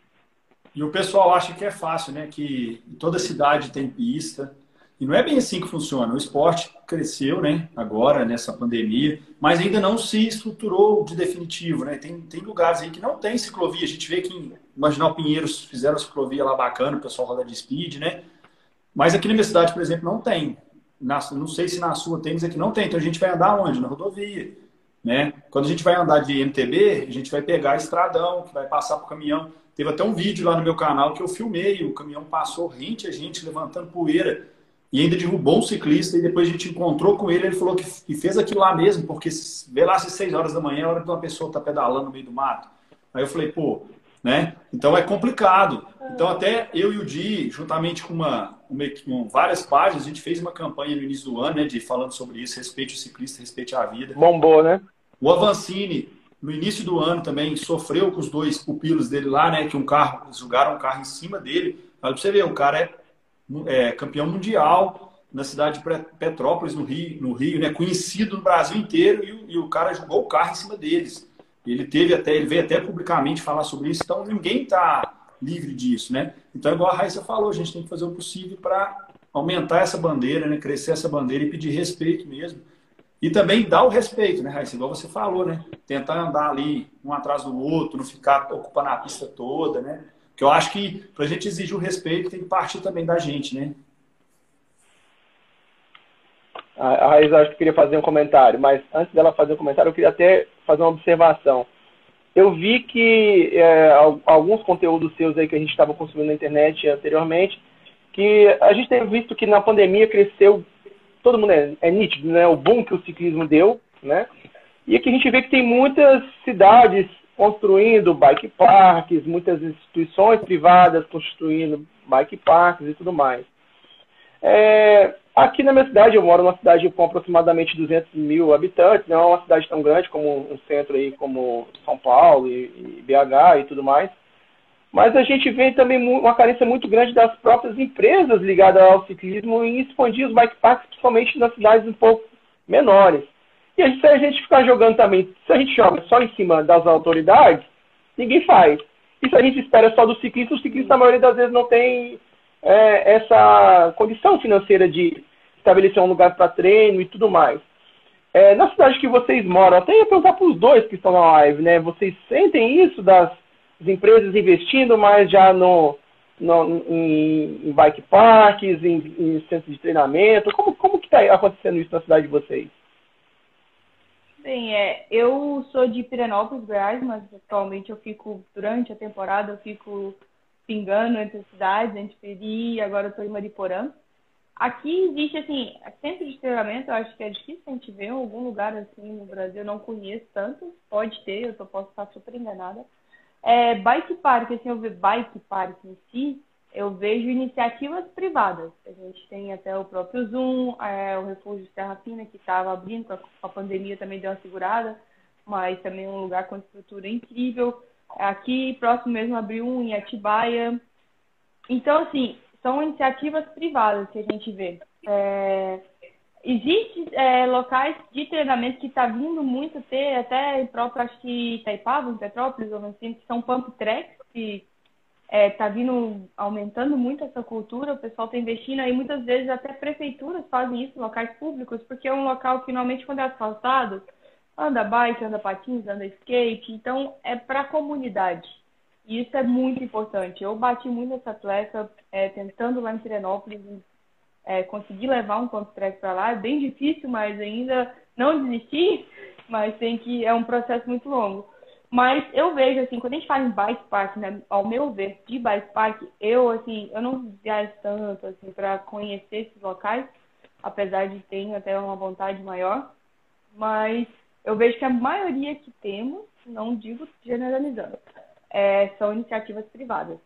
E o pessoal acha que é fácil, né? Que toda cidade tem pista, e não é bem assim que funciona. O esporte cresceu, né, agora, nessa pandemia, mas ainda não se estruturou de definitivo, né? Tem, tem lugares aí que não tem ciclovia. A gente vê que em Marginal Pinheiros fizeram ciclovia lá bacana, o pessoal roda de speed, né? Mas aqui na minha cidade, por exemplo, não tem. Na, não sei se na sua tem, mas aqui não tem. Então a gente vai andar onde? Na rodovia. Né? Quando a gente vai andar de MTB, a gente vai pegar estradão, que vai passar para o caminhão. Teve até um vídeo lá no meu canal que eu filmei, o caminhão passou rente a gente levantando poeira e ainda derrubou um ciclista e depois a gente encontrou com ele, ele falou que, que fez aquilo lá mesmo, porque vê lá às 6 horas da manhã, é a hora que uma pessoa está pedalando no meio do mato. Aí eu falei, pô, né? Então é complicado. Então até eu e o Di, juntamente com uma, uma, com várias páginas, a gente fez uma campanha no início do ano, né, de falando sobre isso, respeite o ciclista, respeite a vida.
Bombou, né?
O Avancini, no início do ano também, sofreu com os dois pupilos dele lá, né, que um carro, jogaram um carro em cima dele. Olha pra você ver, o cara é é, campeão mundial na cidade de Petrópolis, no Rio, no Rio né, conhecido no Brasil inteiro, e o, e o cara jogou o carro em cima deles. Ele teve até, ele veio até publicamente falar sobre isso, então ninguém está livre disso, né? Então, igual a Raíssa falou, a gente tem que fazer o possível para aumentar essa bandeira, né? Crescer essa bandeira e pedir respeito mesmo. E também dar o respeito, né, Raíssa? Igual você falou, né? Tentar andar ali um atrás do outro, não ficar ocupando a pista toda, né? Que eu acho que para a gente exigir o respeito tem que partir também da gente, né?
A Raíssa acho que queria fazer um comentário, mas antes dela fazer um comentário, eu queria até fazer uma observação. Eu vi que é, alguns conteúdos seus aí que a gente estava consumindo na internet anteriormente, que a gente tem visto que na pandemia cresceu, todo mundo é, é nítido, né? O boom que o ciclismo deu, né? E aqui a gente vê que tem muitas cidades construindo bike parks, muitas instituições privadas construindo bike parks e tudo mais. É, aqui na minha cidade, eu moro numa cidade com aproximadamente 200 mil habitantes, não é uma cidade tão grande como um centro aí como São Paulo e, e BH e tudo mais. mas a gente vê também uma carência muito grande das próprias empresas ligadas ao ciclismo em expandir os bike parks, principalmente nas cidades um pouco menores. E se a gente ficar jogando também, se a gente joga só em cima das autoridades, ninguém faz. E se a gente espera só do ciclista, o ciclista, a maioria das vezes, não tem é, essa condição financeira de estabelecer um lugar para treino e tudo mais. É, na cidade que vocês moram, até ia perguntar para os dois que estão na live, né? Vocês sentem isso das empresas investindo mais já no, no em, em, bike parks, em, em centros de treinamento? Como, como que está acontecendo isso na cidade de vocês?
Bem, é, eu sou de Pirenópolis, Goiás, mas atualmente eu fico, durante a temporada, eu fico pingando entre cidades, entre Peri agora eu estou em Mariporã. Aqui existe, assim, centro de treinamento, eu acho que é difícil a gente ver em algum lugar assim no Brasil, eu não conheço tanto, pode ter, eu tô, posso estar super enganada. É, bike park, assim, eu vejo bike park em si, eu vejo iniciativas privadas. A gente tem até o próprio Zoom, é, o Refúgio Terra Fina, que estava abrindo, com a, a pandemia também deu uma segurada, mas também é um lugar com estrutura incrível. Aqui, próximo mesmo, abriu um em Atibaia. Então, assim, são iniciativas privadas que a gente vê. É, Existem é, locais de treinamento que está vindo muito ter, até próprio, acho que Itaipava, em Petrópolis, ou assim, que são pump tracks, que está é, tá vindo aumentando muito essa cultura, o pessoal está investindo aí, muitas vezes até prefeituras fazem isso, locais públicos, porque é um local que normalmente quando é asfaltado, anda bike, anda patins, anda skate, então é para a comunidade. E isso é muito importante. Eu bati muito nessa atleta, é, tentando lá em Pirenópolis, é, conseguir levar um ponto track para lá. É bem difícil, mas ainda não desisti, mas tem que é um processo muito longo. Mas eu vejo, assim, quando a gente fala em bike park, né, ao meu ver, de bike park, eu, assim, eu não viajo tanto, assim, para conhecer esses locais, apesar de ter até uma vontade maior. Mas eu vejo que a maioria que temos, não digo generalizando, é, são iniciativas privadas.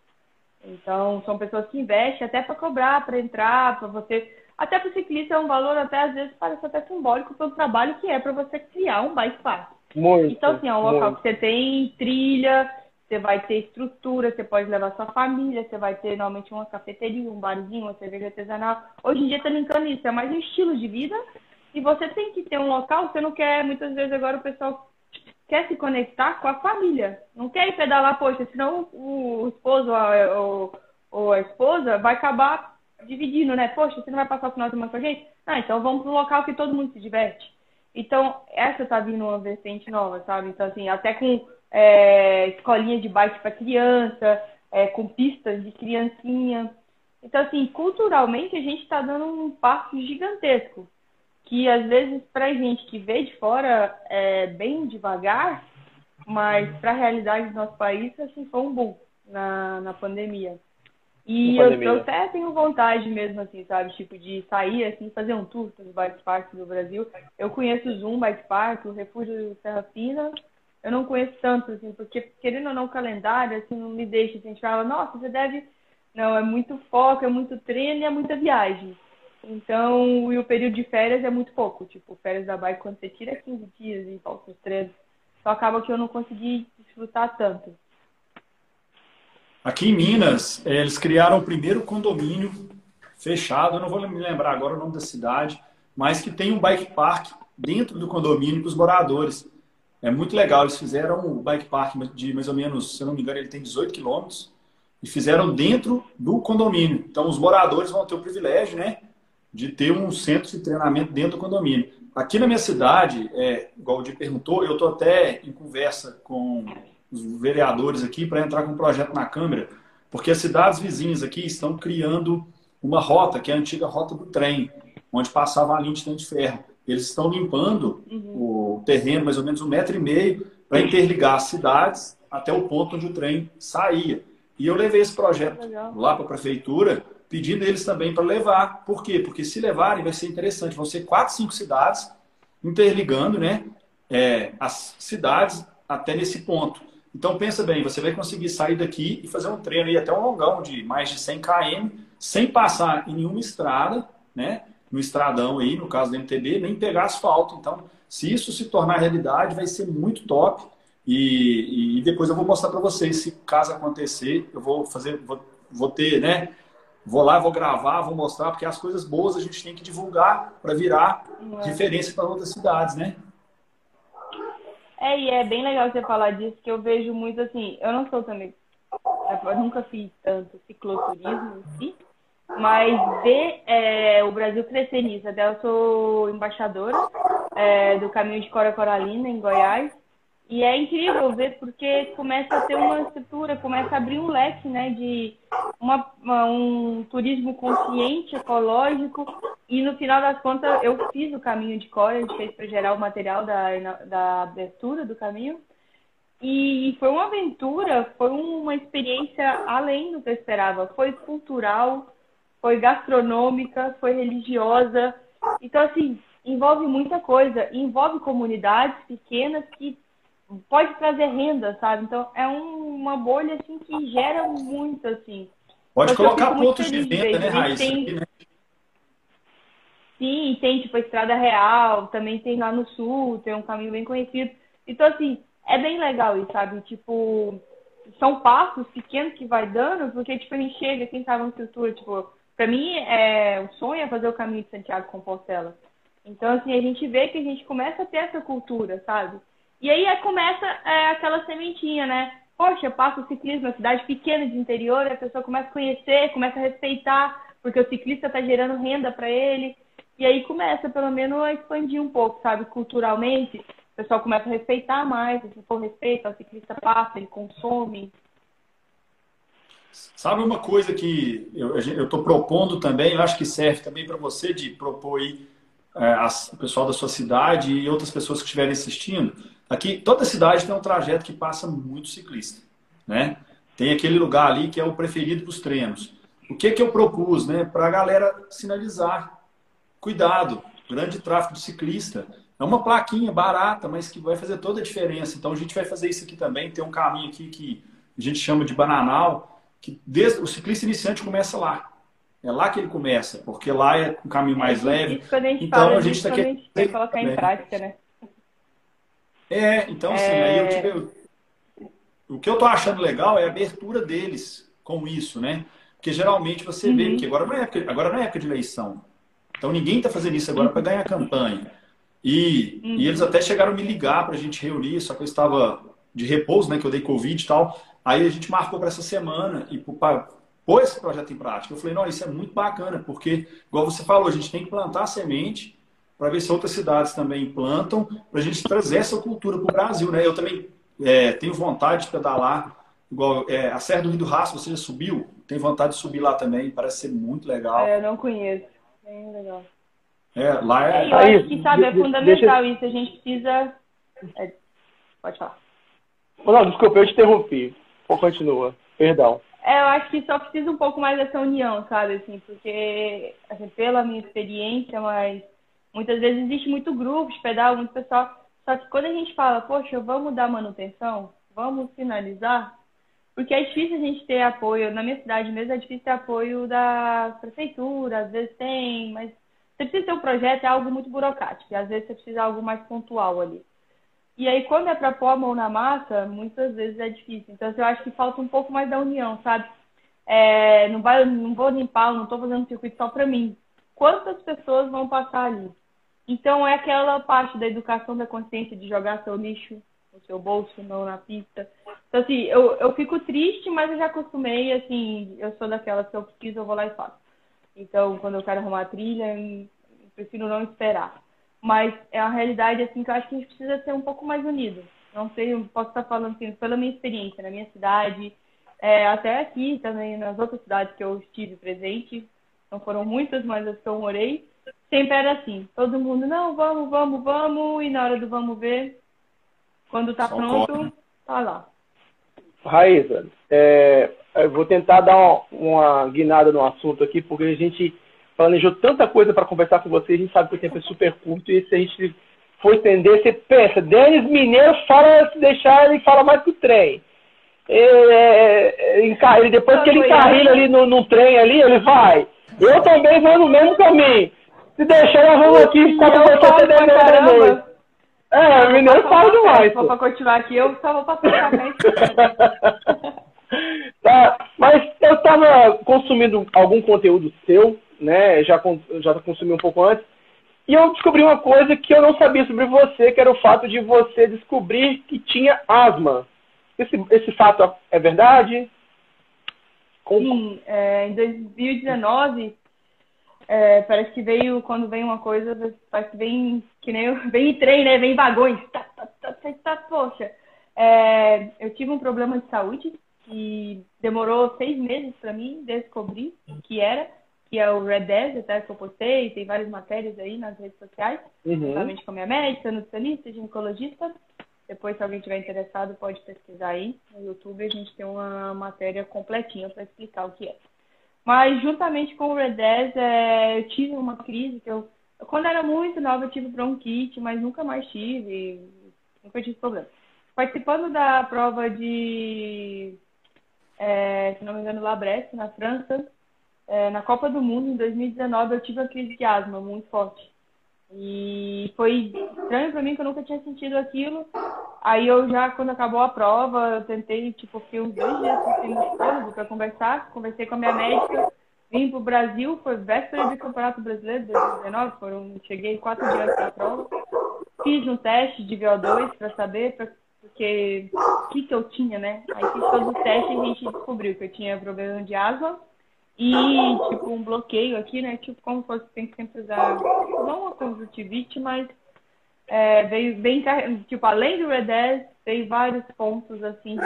Então, são pessoas que investem até para cobrar, para entrar, para você. Até para o ciclista é um valor, até às vezes parece até simbólico pelo trabalho que é para você criar um bike park.
Muito,
então, assim, é um local muito. que você tem trilha, você vai ter estrutura, você pode levar sua família, você vai ter normalmente uma cafeteria, um barzinho, uma cerveja artesanal. Hoje em dia tá linkando isso, é mais um estilo de vida. E você tem que ter um local, você não quer, muitas vezes agora o pessoal quer se conectar com a família. Não quer ir pedalar, poxa, senão o esposo ou, ou a esposa vai acabar dividindo, né? Poxa, você não vai passar o final de semana com a gente? Ah, então vamos para um local que todo mundo se diverte. Então, essa tá vindo uma vertente nova, sabe? Então, assim, até com é, escolinha de bike para criança, é, com pistas de criancinha. Então, assim, culturalmente a gente está dando um passo gigantesco. Que às vezes, para gente que vê de fora, é bem devagar, mas para a realidade do nosso país, assim, foi um boom na, na pandemia. E eu, eu, até tenho vontade mesmo, assim, sabe? Tipo, de sair, assim, fazer um tour nos bike parks do Brasil. Eu conheço o Zoom Bike Park, o Refúgio Serra Fina. Eu não conheço tanto, assim, porque, querendo ou não, o calendário, assim, não me deixa, assim, a gente fala, nossa, você deve... Não, é muito foco, é muito treino e é muita viagem. Então, e o período de férias é muito pouco. Tipo, férias da bike, quando você tira 15 dias e falta os treinos, só acaba que eu não consegui desfrutar tanto.
Aqui em Minas, eh, eles criaram o primeiro condomínio fechado, eu não vou me lembrar agora o nome da cidade, mas que tem um bike park dentro do condomínio para os moradores. É muito legal, eles fizeram um bike park de mais ou menos, se eu não me engano, ele tem 18 quilômetros, e fizeram dentro do condomínio. Então, os moradores vão ter o privilégio, né, de ter um centro de treinamento dentro do condomínio. Aqui na minha cidade, é, igual o Di perguntou, eu estou até em conversa com os vereadores aqui para entrar com um projeto na Câmara, porque as cidades vizinhas aqui estão criando uma rota, que é a antiga rota do trem, onde passava a linha de trem de ferro. Eles estão limpando uhum. o terreno, mais ou menos um metro e meio, para interligar as cidades até o ponto onde o trem saía. E eu levei esse projeto Legal. lá para a prefeitura, pedindo eles também para levar. Por quê? Porque se levarem vai ser interessante. Vão ser quatro, cinco cidades interligando né, é, as cidades até nesse ponto. Então pensa bem, você vai conseguir sair daqui e fazer um treino aí até um longão de mais de 100 km, sem passar em nenhuma estrada, né? No estradão aí, no caso do MTB, nem pegar asfalto. Então, se isso se tornar realidade, vai ser muito top. E, e depois eu vou mostrar para vocês se caso acontecer, eu vou fazer, vou, vou ter, né? Vou lá, vou gravar, vou mostrar, porque as coisas boas a gente tem que divulgar para virar é. referência para outras cidades, né?
É, e é bem legal você falar disso, que eu vejo muito assim, eu não sou também, eu nunca fiz tanto cicloturismo em si, mas ver é, o Brasil crescer nisso. Até eu sou embaixadora é, do Caminho de Cora Coralina, em Goiás, e é incrível ver porque começa a ter uma estrutura, começa a abrir um leque né, de uma, uma, um turismo consciente, ecológico. E no final das contas, eu fiz o caminho de Cora, a gente fez para gerar o material da, da abertura do caminho. E foi uma aventura, foi uma experiência além do que eu esperava. Foi cultural, foi gastronômica, foi religiosa. Então, assim, envolve muita coisa. Envolve comunidades pequenas que pode trazer renda, sabe? Então é um, uma bolha assim que gera muito assim.
Pode colocar pontos de venda, né, Raíssa? Tem... Né?
Sim, tem tipo a Estrada Real, também tem lá no sul, tem um caminho bem conhecido. Então, assim, é bem legal isso, sabe? Tipo, são passos pequenos que vai dando, porque, tipo, a gente chega, quem tava na estrutura, tipo, pra mim, é, o sonho é fazer o caminho de Santiago Compostela. Então, assim, a gente vê que a gente começa a ter essa cultura, sabe? E aí, aí começa é, aquela sementinha, né? Poxa, passa o ciclismo na cidade pequena de interior, a pessoa começa a conhecer, começa a respeitar, porque o ciclista está gerando renda para ele. E aí começa, pelo menos, a expandir um pouco, sabe? Culturalmente, o pessoal começa a respeitar mais, se for respeito, o ciclista passa, ele consome.
Sabe uma coisa que eu estou propondo também, eu acho que serve também para você de propor aí é, o pessoal da sua cidade e outras pessoas que estiverem assistindo Aqui, toda cidade tem um trajeto que passa muito ciclista, né? Tem aquele lugar ali que é o preferido dos treinos. O que que eu propus, né? Para a galera sinalizar. Cuidado, grande tráfego de ciclista. É uma plaquinha barata, mas que vai fazer toda a diferença. Então a gente vai fazer isso aqui também. Tem um caminho aqui que a gente chama de bananal, que desde, o ciclista iniciante começa lá. É lá que ele começa, porque lá é um caminho mais leve.
Isso quando a gente então fala, a gente está querendo colocar em prática, né?
É, então assim, é... aí eu é. tive. O que eu tô achando legal é a abertura deles com isso, né? Porque geralmente você uhum. vê que agora não, é época, agora não é época de eleição. Então ninguém está fazendo isso agora para ganhar campanha. E, uhum. e eles até chegaram a me ligar para a gente reunir, só que eu estava de repouso, né? Que eu dei Covid e tal. Aí a gente marcou para essa semana e para pôr esse projeto em prática. Eu falei, não, isso é muito bacana, porque, igual você falou, a gente tem que plantar a semente para ver se outras cidades também implantam, para a gente trazer essa cultura para o Brasil. Né? Eu também é, tenho vontade de pedalar, igual é, a Serra do Rio do Rastro, você já subiu? Tenho vontade de subir lá também, parece ser muito legal.
É, eu não conheço, bem legal.
É, lá é...
é eu acho que, sabe, é fundamental deixa... isso, a gente precisa... É... Pode falar.
Não, desculpa, eu te interrompi. Ou continua, perdão.
É, eu acho que só precisa um pouco mais dessa união, sabe, assim, porque, assim, pela minha experiência, mas Muitas vezes existe muito grupo pedal, muito pessoal. Só que quando a gente fala, poxa, vamos dar manutenção, vamos finalizar, porque é difícil a gente ter apoio, na minha cidade mesmo é difícil ter apoio da prefeitura, às vezes tem, mas você precisa ter um projeto, é algo muito burocrático, e às vezes você precisa de algo mais pontual ali. E aí, quando é para pôr a mão na massa, muitas vezes é difícil. Então, eu acho que falta um pouco mais da união, sabe? É, não, vai, não vou limpar, não estou fazendo circuito só para mim. Quantas pessoas vão passar ali? Então é aquela parte da educação da consciência de jogar seu lixo no seu bolso, não na pista. Então, assim, eu, eu fico triste, mas eu já acostumei, assim, eu sou daquela, se eu preciso, eu vou lá e faço. Então, quando eu quero arrumar a trilha, prefiro não esperar. Mas é uma realidade, assim, que eu acho que a gente precisa ser um pouco mais unido. Não sei, eu posso estar falando, assim, pela minha experiência, na minha cidade, é, até aqui também, nas outras cidades que eu estive presente, não foram muitas, mas as que eu morei, sempre era assim. Todo mundo, não, vamos, vamos, vamos, e na hora do vamos ver, quando tá Só pronto, corre. tá lá.
Raíssa, é, eu vou tentar dar uma, uma, guinada no assunto aqui, porque a gente planejou tanta coisa para conversar com você, a gente sabe que o tempo é super curto, e se a gente for entender, você pensa, Denis Mineiro fala, se deixar, ele fala mais que o trem. É, é, é ele, depois que ele encarrilha ali no, no trem ali, ele vai. Eu também vou no mesmo caminho. Se deixar, nós vamos aqui ficar conversando até 10 da noite. É, mineiro fala demais.
Se for pra continuar aqui, eu só vou passar café.
tá, mas eu estava consumindo algum conteúdo seu, né? Já, já consumi um pouco antes. E eu descobri uma coisa que eu não sabia sobre você, que era o fato de você descobrir que tinha asma. Esse, esse fato é verdade?
Sim, é, em 2019, é, parece que veio, quando vem uma coisa, parece que vem, que nem eu, vem em trem, né? Vem em vagões. Tá, tá, tá, tá, tá poxa. É, eu tive um problema de saúde que demorou seis meses para mim descobrir o que era, que é o Red 10, até que eu postei, tem várias matérias aí nas redes sociais, uhum. com a minha médica, nutricionista, ginecologista. Depois, se alguém tiver interessado, pode pesquisar aí no YouTube. A gente tem uma matéria completinha para explicar o que é. Mas, juntamente com o Red 10, é, eu tive uma crise que eu, quando era muito nova, eu tive bronquite, mas nunca mais tive, nunca tive problema. Participando da prova de, é, se não me engano, Labresse, na França, é, na Copa do Mundo, em 2019, eu tive uma crise de asma muito forte. E foi estranho pra mim que eu nunca tinha sentido aquilo. Aí eu já, quando acabou a prova, eu tentei, tipo, fiquei uns dois dias sem fôlego pra conversar. Conversei com a minha médica, vim pro Brasil, foi véspera do Campeonato Brasileiro de 2019, foram, cheguei quatro dias pra prova. Fiz um teste de VO2 pra saber, pra, porque o que, que eu tinha, né? Aí fiz todos os testes e a gente descobriu que eu tinha problema de asma e, tipo, um bloqueio aqui, né? Tipo, como fosse, tem sempre usar, não uma conjuntivite, mas é, veio bem, tipo, além do Red veio vários pontos, assim,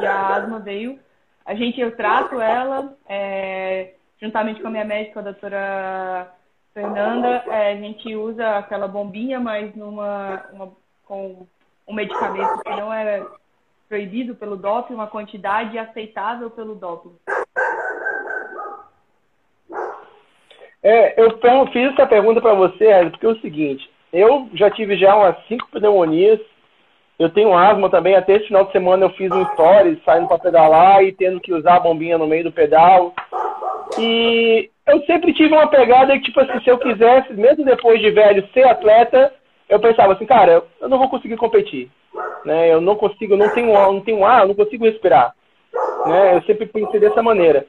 e a asma veio. A gente, eu trato ela, é, juntamente com a minha médica, a doutora Fernanda, é, a gente usa aquela bombinha, mas numa, uma, com um medicamento que não é proibido pelo doping, uma quantidade aceitável pelo doping.
É, eu fiz essa pergunta para você, porque é o seguinte, eu já tive já umas cinco pneumonias, eu tenho asma também, até esse final de semana eu fiz um story saindo para pedalar e tendo que usar a bombinha no meio do pedal. E eu sempre tive uma pegada que, tipo assim, se eu quisesse, mesmo depois de velho, ser atleta, eu pensava assim, cara, eu não vou conseguir competir. Né? Eu não consigo, não tenho, não tenho ar, eu não consigo respirar. Né? Eu sempre pensei dessa maneira.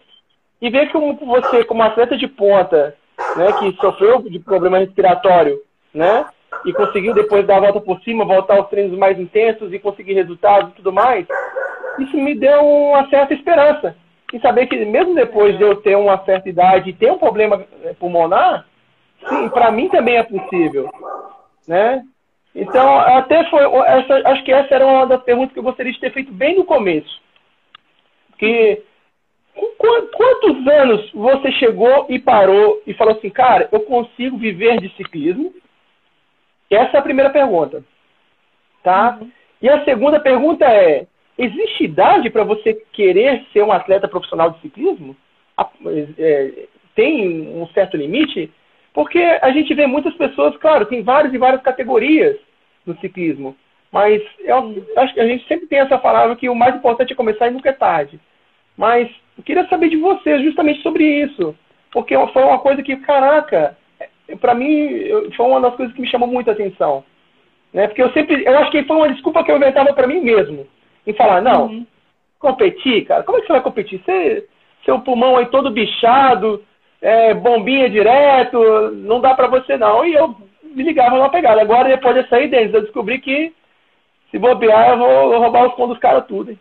E ver como você, como atleta de ponta, né, que sofreu de problema respiratório, né, e conseguiu depois dar a volta por cima, voltar aos treinos mais intensos e conseguir resultados e tudo mais, isso me deu uma certa esperança. E saber que mesmo depois de eu ter uma certa idade e ter um problema eh, pulmonar, sim, para mim também é possível, né? Então, até foi, essa, acho que essa era uma das perguntas que eu gostaria de ter feito bem no começo. Que Quantos anos você chegou e parou e falou assim, cara, eu consigo viver de ciclismo? Essa é a primeira pergunta. Tá? Uhum. E a segunda pergunta é: existe idade para você querer ser um atleta profissional de ciclismo? É, tem um certo limite? Porque a gente vê muitas pessoas, claro, tem várias e várias categorias no ciclismo. Mas eu acho que a gente sempre tem essa palavra que o mais importante é começar e nunca é tarde. Mas eu queria saber de você justamente sobre isso. Porque foi uma coisa que, caraca, para mim, foi uma das coisas que me chamou muita atenção. Né? Porque eu sempre, eu acho que foi uma desculpa que eu inventava para mim mesmo. Em falar, não, uhum. competir, cara, como é que você vai competir? Você, seu pulmão aí todo bichado, é, bombinha direto, não dá para você não. E eu me ligava numa pegada. Agora, depois de sair deles, eu descobri que se bobear, eu vou roubar os pontos dos caras tudo.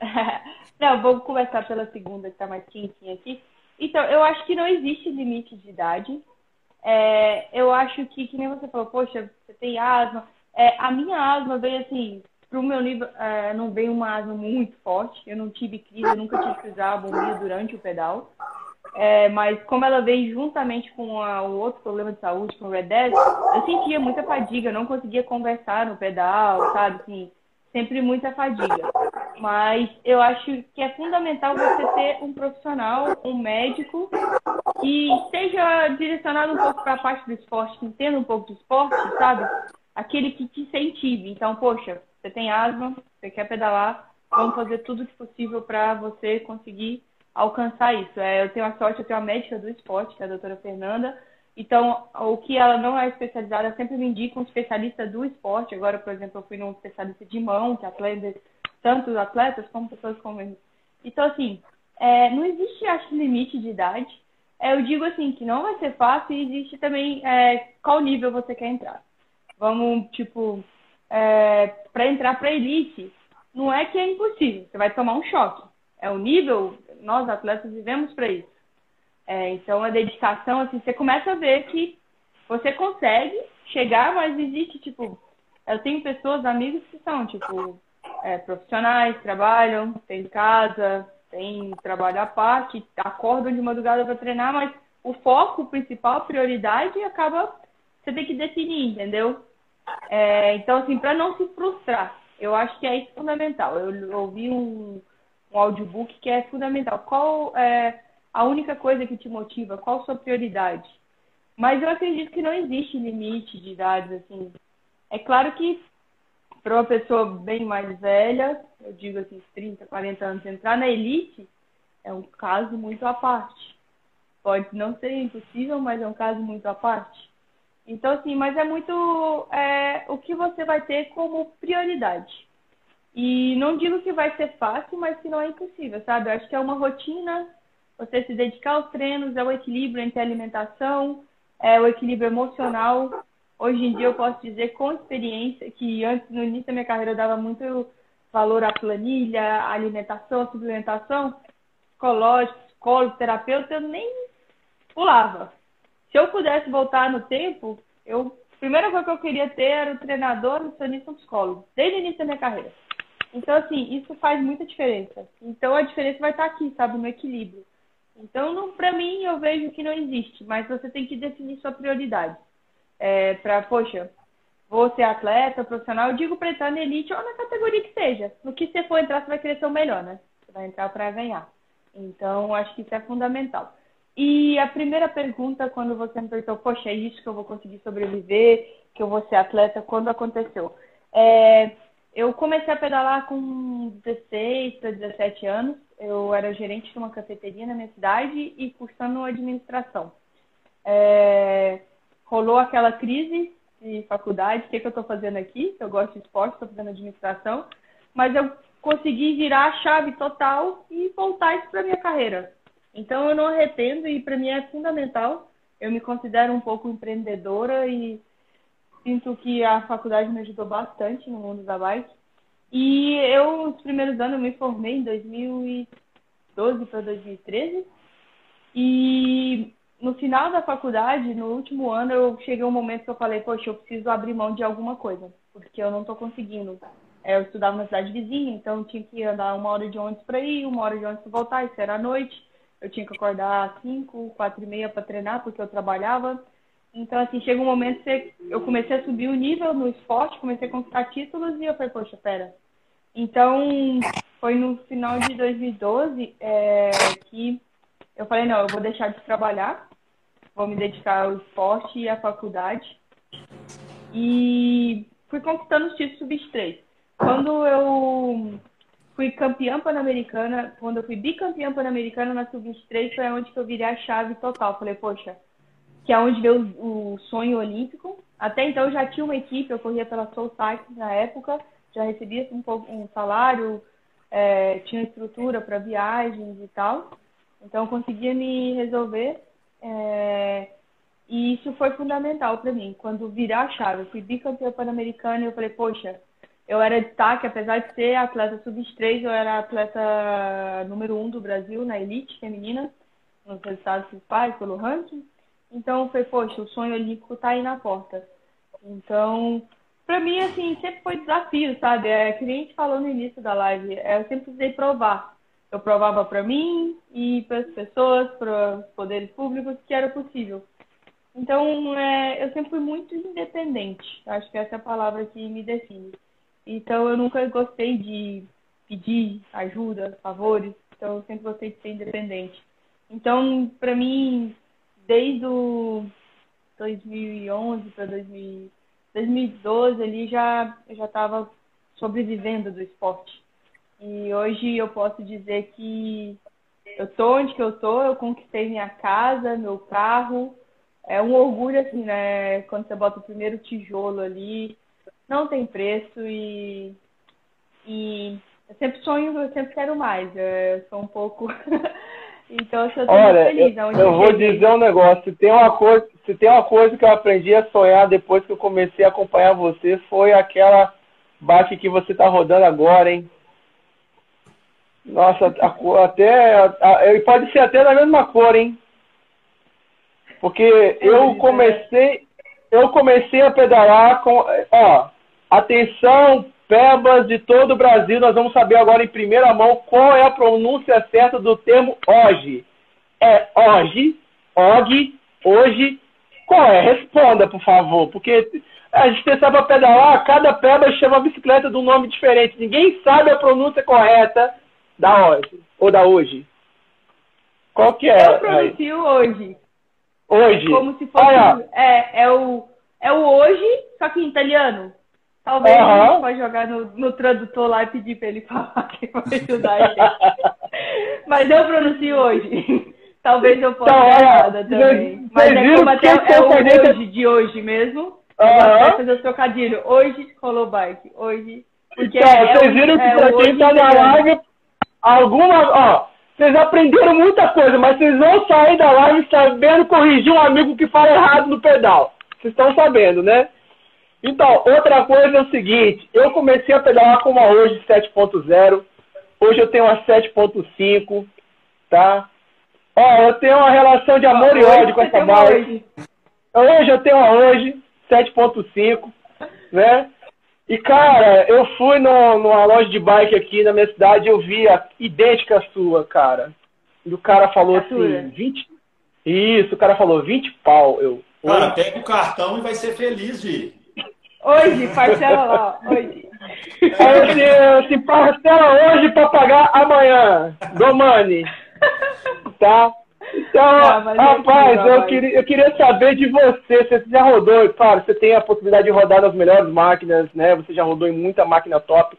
Não, vou começar pela segunda, que está mais quentinha aqui. Então, eu acho que não existe limite de idade. É, eu acho que, que nem você falou, poxa, você tem asma. É, a minha asma veio assim, pro meu nível, é, não veio uma asma muito forte. Eu não tive crise, eu nunca tive que usar a bombinha durante o pedal. É, mas como ela veio juntamente com a, o outro problema de saúde, com o Red Dead, eu sentia muita fadiga, eu não conseguia conversar no pedal, sabe? Assim, sempre muita fadiga. Mas eu acho que é fundamental você ter um profissional, um médico, que seja direcionado um pouco para a parte do esporte, que entenda um pouco do esporte, sabe? Aquele que te incentive. Então, poxa, você tem asma, você quer pedalar, vamos fazer tudo o que possível para você conseguir alcançar isso. É, eu tenho a sorte, eu tenho a médica do esporte, que é a doutora Fernanda, Então, o que ela não é especializada, sempre me indico um especialista do esporte. Agora, por exemplo, eu fui num especialista de mão, que atleta, tanto atletas como pessoas comuns. Então, assim, é, não existe, acho, limite de idade. É, eu digo, assim, que não vai ser fácil e existe também é, qual nível você quer entrar. Vamos, tipo, é, para entrar para elite, não é que é impossível, você vai tomar um choque. É o nível, nós atletas vivemos para isso. É, então, a dedicação, assim, você começa a ver que você consegue chegar, mas existe, tipo, eu tenho pessoas, amigos que são, tipo, é, profissionais, trabalham, tem casa, tem trabalho à parte, acordam de madrugada para treinar, mas o foco principal, a prioridade, acaba, você tem que definir, entendeu? É, então, assim, para não se frustrar, eu acho que é isso fundamental. Eu ouvi um, um audiobook que é fundamental. Qual é a única coisa que te motiva? Qual sua prioridade? Mas eu acredito que não existe limite de idades, assim. É claro que para uma pessoa bem mais velha, eu digo assim, 30, 40 anos, entrar na elite é um caso muito à parte. Pode não ser impossível, mas é um caso muito à parte. Então, assim, mas é muito é, o que você vai ter como prioridade. E não digo que vai ser fácil, mas que não é impossível, sabe? Eu acho que é uma rotina, você se dedicar aos treinos, é o equilíbrio entre alimentação, é o equilíbrio emocional. Hoje em dia eu posso dizer com experiência que antes, no início da minha carreira, eu dava muito valor à planilha, à alimentação, à suplementação, psicológico, psicólogo, terapeuta, eu nem pulava se eu pudesse voltar no tempo, eu primeira coisa que eu queria ter era o treinador, nutricionista, um psicólogo, desde o início da minha carreira. Então, assim, isso faz muita diferença. Então, a diferença vai estar aqui, sabe, no equilíbrio. Então, para mim, eu vejo que não existe, mas você tem que definir sua prioridade. É, para, poxa, vou ser atleta, profissional, eu digo para entrar na elite ou na categoria que seja. No que você for entrar, você vai querer ser o melhor, né? Você vai entrar para ganhar. Então, acho que isso é fundamental. E a primeira pergunta, quando você me perguntou, poxa, é isso que eu vou conseguir sobreviver, que eu vou ser atleta, quando aconteceu? É, eu comecei a pedalar com 16 para 17 anos. Eu era gerente de uma cafeteria na minha cidade e cursando administração. É, rolou aquela crise de faculdade, o que, que eu estou fazendo aqui? Eu gosto de esporte, estou fazendo administração, mas eu consegui virar a chave total e voltar isso para minha carreira. Então eu não arrependo e para mim é fundamental. Eu me considero um pouco empreendedora e sinto que a faculdade me ajudou bastante no mundo da bike. E eu, nos primeiros anos, eu me formei em 2012 para 2013. E no final da faculdade, no último ano, eu cheguei um momento que eu falei, poxa, eu preciso abrir mão de alguma coisa, porque eu não estou conseguindo. É, eu estudava na cidade vizinha, então tinha que andar uma hora de ônibus para ir, uma hora de ônibus para voltar, isso era à noite eu tinha que acordar às 5, 4 e meia para treinar, porque eu trabalhava. Então, assim, chega um momento que eu comecei a subir o nível no esporte, comecei a conquistar títulos e eu falei, poxa, pera. Então, foi no final de 2012 é, que eu falei, não, eu vou deixar de trabalhar, vou me dedicar ao esporte e à faculdade. E fui conquistando os títulos sub-3. Quando eu fui campeã pan-americana, quando eu fui bicampeã pan-americana na sub-23, foi onde que eu virei a chave total. Falei, poxa, que é onde veio o, sonho olímpico. Até então eu já tinha uma equipe, eu corria pela Soul Cycling na época, já recebia um, pouco, um salário, é, tinha estrutura para viagens e tal. Então conseguia me resolver. É, e isso foi fundamental para mim. Quando virar a chave, eu fui bicampeã pan-americana e eu falei, poxa, eu era destaque, apesar de ser atleta sub-3, eu era atleta número um do Brasil na elite feminina, nos resultados principais, pelo ranking. Então, foi, poxa, o sonho olímpico tá aí na porta. Então, para mim, assim, sempre foi desafio, sabe? É que nem a gente falou no início da live, é, eu sempre precisei provar. Eu provava para mim e para as pessoas, para os poderes públicos, que era possível. Então, é, eu sempre fui muito independente. Acho que essa é a palavra que me define. Então eu nunca gostei de pedir ajuda, favores. Então eu sempre gostei de ser independente. Então, para mim, desde o 2011 para 2012 ali já eu já estava sobrevivendo do esporte. E hoje eu posso dizer que eu tô onde que eu tô, eu conquistei minha casa, meu carro, é um orgulho, assim, né? Quando você bota o primeiro tijolo ali, não tem preço e, e eu sempre sonho, eu sempre quero mais. Eu sou um pouco. então eu sou
Olha,
feliz.
Eu, eu vou dizer um negócio. Se tem, uma coisa, se tem uma coisa que eu aprendi a sonhar depois que eu comecei a acompanhar você, foi aquela bike que você tá rodando agora, hein? Nossa, a, até. A, pode ser até da mesma cor, hein? Porque eu comecei, eu comecei a pedalar com, ó, atenção, pebas de todo o Brasil, nós vamos saber agora em primeira mão qual é a pronúncia certa do termo hoje. É hoje, og, hoje, qual é? Responda, por favor, porque a gente pensava para pedalar, cada peba chama a bicicleta de um nome diferente. Ninguém sabe a pronúncia correta da hoje ou da hoje. Qual que é?
Eu pronuncio hoje.
Hoje.
É como se fosse. Olha. É, é, o, é o hoje, só que em italiano. Talvez uhum. a gente pode jogar no, no tradutor lá e pedir para ele falar que vai ajudar a gente. Mas eu pronuncio hoje. Talvez eu possa então, errada também. Mas é como até é o hoje de hoje mesmo. Uhum. Vai fazer o trocadilho. Hoje rolou bike. Hoje.
Porque então, é vocês viram que é pra quem tá na live, alguma. Ó, vocês aprenderam muita coisa, mas vocês vão sair da live sabendo corrigir um amigo que fala errado no pedal. Vocês estão sabendo, né? Então, outra coisa é o seguinte, eu comecei a pedalar com uma hoje 7.0, hoje eu tenho uma 7.5, tá? Ó, eu tenho uma relação de amor e ódio com essa bike. Hoje eu tenho uma hoje 7.5, né? E, cara, eu fui no, numa loja de bike aqui na minha cidade eu vi a idêntica à sua, cara. E o cara falou assim, sua. 20. Isso, o cara falou 20 pau. Eu.
Cara, pega o cartão e vai ser feliz de.
Hoje, parcela lá, hoje.
Aí se parcela hoje pra pagar amanhã. Domani. Tá? Então, ah, rapaz, eu, queria, eu queria saber de você. Você já rodou, claro, você tem a possibilidade de rodar nas melhores máquinas, né? Você já rodou em muita máquina top.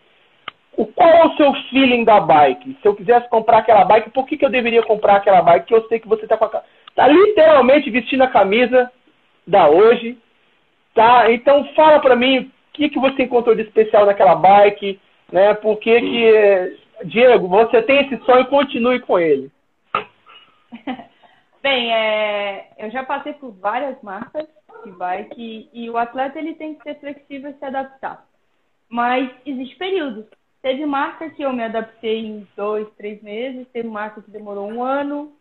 O, qual é o seu feeling da bike? Se eu quisesse comprar aquela bike, por que, que eu deveria comprar aquela bike? Que eu sei que você tá com a, tá literalmente vestindo a camisa da hoje, tá? Então fala pra mim o que, que você encontrou de especial naquela bike, né? Por que que... Diego, você tem esse sonho, continue com ele.
Bem, é, eu já passei por várias marcas de bike e o atleta ele tem que ser flexível e se adaptar. Mas existe períodos. Teve marca que eu me adaptei em dois, três meses, teve marca que demorou um ano.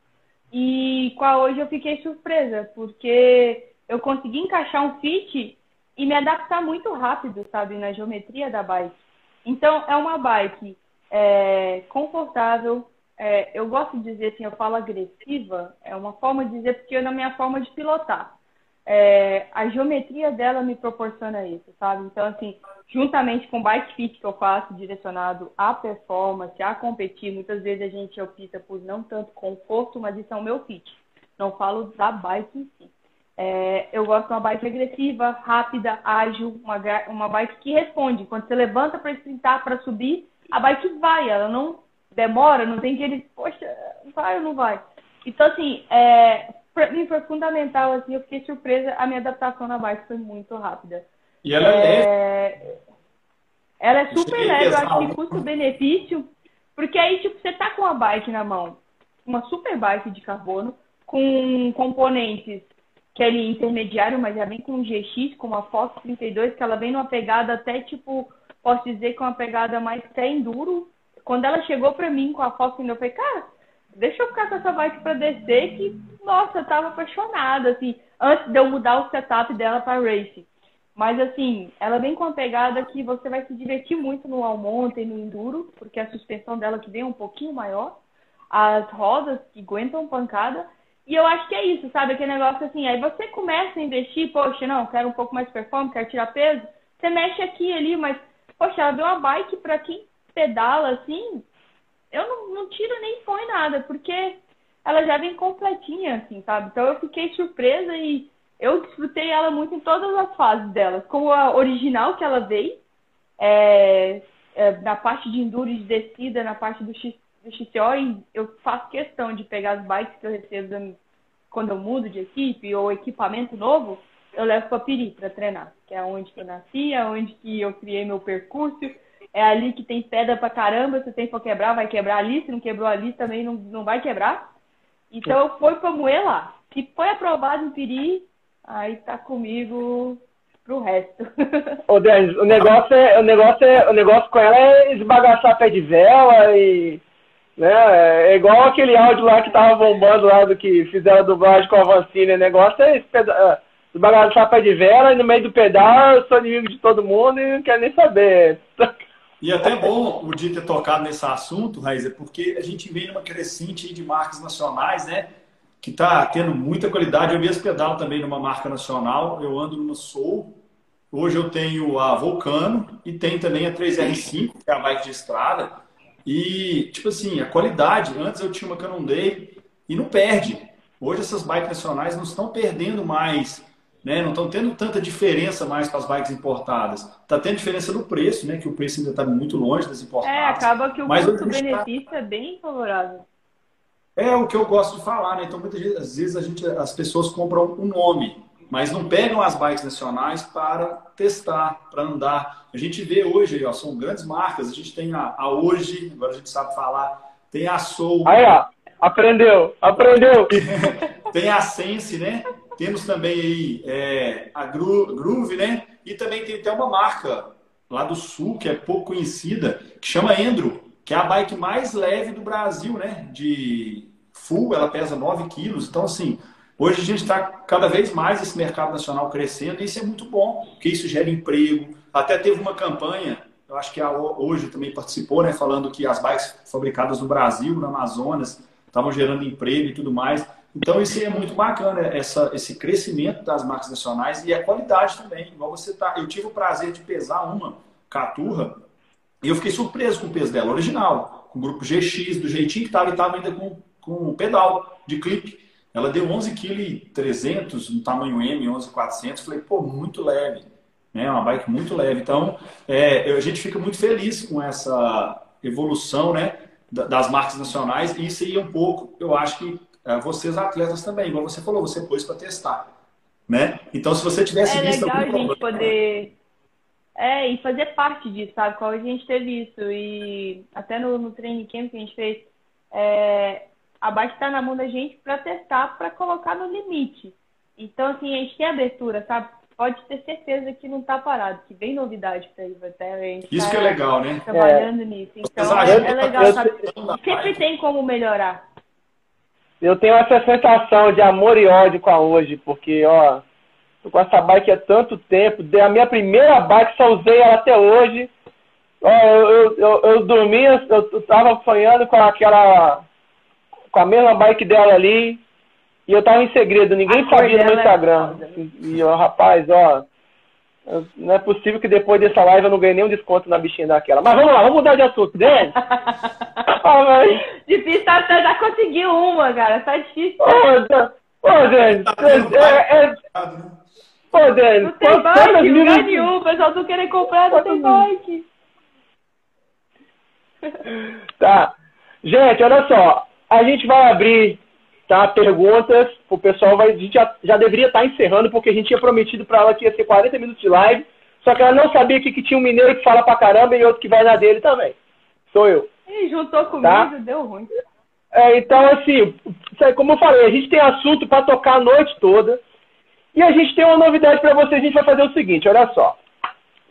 E com a hoje eu fiquei surpresa, porque eu consegui encaixar um fit e me adaptar muito rápido, sabe, na geometria da bike. Então, é uma bike é, confortável, é, eu gosto de dizer assim, eu falo agressiva, é uma forma de dizer porque é na minha forma de pilotar. É, a geometria dela me proporciona isso, sabe? Então, assim, juntamente com o bike fit que eu faço, direcionado à performance, a competir, muitas vezes a gente opta por não tanto conforto, mas isso é o meu fit. Não falo da bike em si. É, eu gosto de uma bike agressiva, rápida, ágil, uma, uma bike que responde. Quando você levanta para sprintar, para subir, a bike vai, ela não demora, não tem que ele, poxa, vai ou não vai? Então, assim, é, pra mim foi fundamental, assim, eu fiquei surpresa, a minha adaptação na bike foi muito rápida.
E ela é, é
Ela é super leve, eu acho que custo-benefício, porque aí, tipo, você tá com a bike na mão, uma super bike de carbono, com componentes ali intermediário, mas já vem com um GX, com uma Fox 32, que ela vem numa pegada até, tipo, posso dizer que é uma pegada mais até enduro, quando ela chegou pra mim com a foto, eu falei, cara, deixa eu ficar com essa bike pra descer, que, nossa, eu tava apaixonada, assim, antes de eu mudar o setup dela pra race. Mas, assim, ela vem com uma pegada que você vai se divertir muito no all mountain, no enduro, porque a suspensão dela que vem é um pouquinho maior, as rodas que aguentam pancada, e eu acho que é isso, sabe? Aquele negócio assim, aí você começa a investir, poxa, não, quero um pouco mais de performance, quero tirar peso, você mexe aqui ali, mas, poxa, ela deu uma bike para quem pedala assim, eu não, não tiro nem põe nada, porque ela já vem completinha, assim, sabe? Então eu fiquei surpresa e eu desfrutei ela muito em todas as fases dela. Como a original que ela veio, é, é, na parte de enduro de descida, na parte do, X, do XCO, eu faço questão de pegar as bikes que eu recebo quando eu mudo de equipe ou equipamento novo, eu levo para Piri para treinar, que é onde que eu nasci, é onde que eu criei meu percurso. É ali que tem pedra pra caramba, se tem for quebrar, vai quebrar ali, se não quebrou ali também não, não vai quebrar. Então eu fui para moer lá. Se foi aprovado em Piri, aí tá comigo pro resto.
Ô, o negócio é, o negócio é, o negócio com ela é esbagaçar pé de vela e né, é igual aquele áudio lá que tava bombando lá do que fizeram a dublagem com a Vancini, o negócio é esbagaçar pé de vela e no meio do pedal eu sou inimigo de todo mundo e não quero nem saber.
E até bom o dia ter tocado nesse assunto, Raíza, porque a gente vem numa crescente de marcas nacionais, né? Que está tendo muita qualidade. Eu mesmo pedalo também numa marca nacional. Eu ando numa Soul. Hoje eu tenho a Vulcano e tem também a 3R5, que é a bike de estrada. E, tipo assim, a qualidade. Antes eu tinha uma Canondale e não perde. Hoje essas bikes nacionais não estão perdendo mais né? Não estão tendo tanta diferença mais com as bikes importadas. Está tendo diferença no preço, né? Que o preço ainda está muito longe das importadas.
É, acaba que o custo-benefício tá... é bem favorável.
É o que eu gosto de falar, né? Então, muitas vezes a gente, as pessoas compram um nome, mas não pegam as bikes nacionais para testar, para andar. A gente vê hoje, ó, são grandes marcas. A gente tem a, a Hoje, agora a gente sabe falar. Tem a Soul.
Aí, ó, aprendeu, aprendeu.
tem a Sense, né? Temos também aí é, a Groove, né? E também tem até uma marca lá do sul, que é pouco conhecida, que chama Endro, que é a bike mais leve do Brasil, né? De full, ela pesa 9 quilos. Então, assim, hoje a gente está cada vez mais esse mercado nacional crescendo e isso é muito bom, porque isso gera emprego. Até teve uma campanha, eu acho que a hoje também participou, né? Falando que as bikes fabricadas no Brasil, no Amazonas, estavam gerando emprego e tudo mais. Então, isso é muito bacana, essa, esse crescimento das marcas nacionais e a qualidade também. Igual você tá. Eu tive o prazer de pesar uma caturra e eu fiquei surpreso com o peso dela, original, com o grupo GX, do jeitinho que estava e estava ainda com, com pedal de clipe. Ela deu 11,3 kg no tamanho M, 11,400. Falei, pô, muito leve. É né? uma bike muito leve. Então, é, a gente fica muito feliz com essa evolução né, das marcas nacionais. E isso aí é um pouco, eu acho que é, vocês atletas também, igual você falou, você pôs para testar, né? Então, se você tivesse
é
visto
legal a gente problema, poder é e fazer parte disso, sabe? Qual a gente teve isso e até no, no training camp que a gente fez, é, a bike está na mão da gente para testar, para colocar no limite. Então, assim, a gente tem abertura, sabe? Pode ter certeza que não está parado, que vem novidade para aí, até
Isso tá que é legal, né?
Trabalhando é. nisso. Então, é, é legal, sabe? Sempre tem como melhorar
eu tenho essa sensação de amor e ódio com a hoje, porque, ó, tô com essa bike há tanto tempo, a minha primeira bike, só usei ela até hoje. Ó, eu, eu, eu, eu dormia, eu, eu tava sonhando com aquela, com a mesma bike dela ali, e eu tava em segredo, ninguém a sabia no é Instagram. É e, ó, rapaz, ó, não é possível que depois dessa live eu não ganhe nenhum desconto na bichinha daquela. Mas vamos lá, vamos mudar de assunto, né?
ah, mas... Difícil, tá, tá, já conseguiu uma, cara. Tá difícil.
Ô, gente, é, é... Ô,
Dani, não tem bike, lugar nenhum. O pessoal não querendo comprar, não tem bike.
Tá. Gente, olha só. A gente vai abrir tá? Perguntas, o pessoal vai, a gente já, já deveria estar tá encerrando, porque a gente tinha prometido para ela que ia ser 40 minutos de live, só que ela não sabia que, que tinha um mineiro que fala pra caramba e outro que vai na dele também. Sou eu.
E juntou comigo, tá? deu ruim.
É, então, assim, como eu falei, a gente tem assunto para tocar a noite toda. E a gente tem uma novidade para vocês. A gente vai fazer o seguinte, olha só.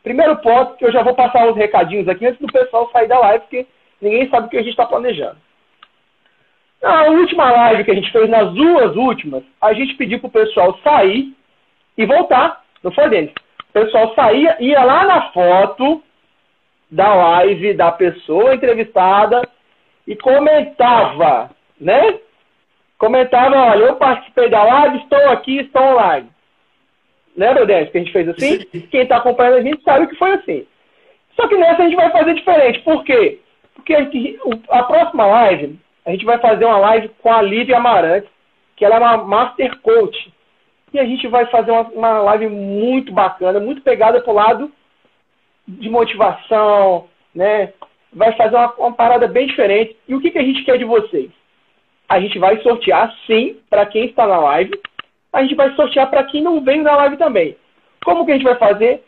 Primeiro ponto, que eu já vou passar uns recadinhos aqui antes do pessoal sair da live, porque ninguém sabe o que a gente está planejando. Na última live que a gente fez, nas duas últimas, a gente pediu pro pessoal sair e voltar. Não foi dentro. O pessoal saía, ia lá na foto da live da pessoa entrevistada e comentava, né? Comentava, olha, eu participei da live, estou aqui, estou online. Lembra, Dente, que a gente fez assim? Sim. Quem está acompanhando a gente sabe que foi assim. Só que nessa a gente vai fazer diferente. Por quê? Porque a próxima live a gente vai fazer uma live com a Lívia Amarante, que ela é uma Master Coach. E a gente vai fazer uma, uma live muito bacana, muito pegada para o lado de motivação, né? Vai fazer uma, uma, parada bem diferente. E o que, que a gente quer de vocês? a gente vai sortear sim para quem está na live. A gente vai sortear para quem não vem na live também. Como que a gente vai fazer?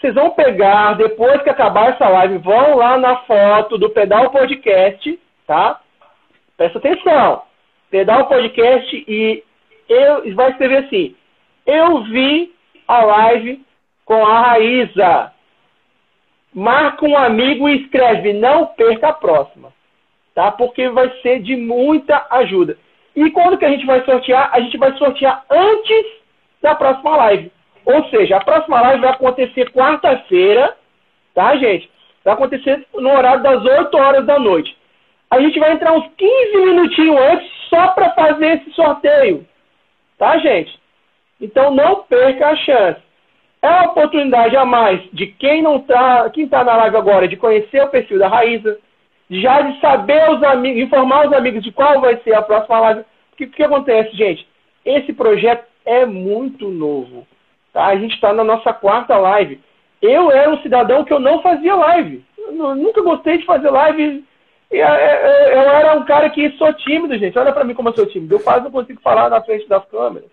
Vocês vão pegar, depois que acabar essa live, vão lá na foto do Pedal Podcast, tá? Presta atenção. Pedal Podcast e eu vai escrever assim: Eu vi a live com a Raíza. Marca um amigo e escreve, não perca a próxima. Tá? Porque vai ser de muita ajuda. E quando que a gente vai sortear? A gente vai sortear antes da próxima live. Ou seja, a próxima live vai acontecer quarta-feira, tá, gente? Vai acontecer no horário das 8 horas da noite. A gente vai entrar uns 15 minutinhos antes só para fazer esse sorteio. Tá, gente? Então não perca a chance. É uma oportunidade a mais de quem não tá, quem está na live agora, de conhecer o perfil da Raíza, já de saber os amigos, informar os amigos de qual vai ser a próxima live. Porque o que acontece, gente? Esse projeto é muito novo. Tá? A gente está na nossa quarta live. Eu era um cidadão que eu não fazia live. Eu nunca gostei de fazer live. Eu, eu, eu era um cara que sou tímido, gente. Olha para mim como eu sou tímido. Eu quase não consigo falar na frente das câmeras.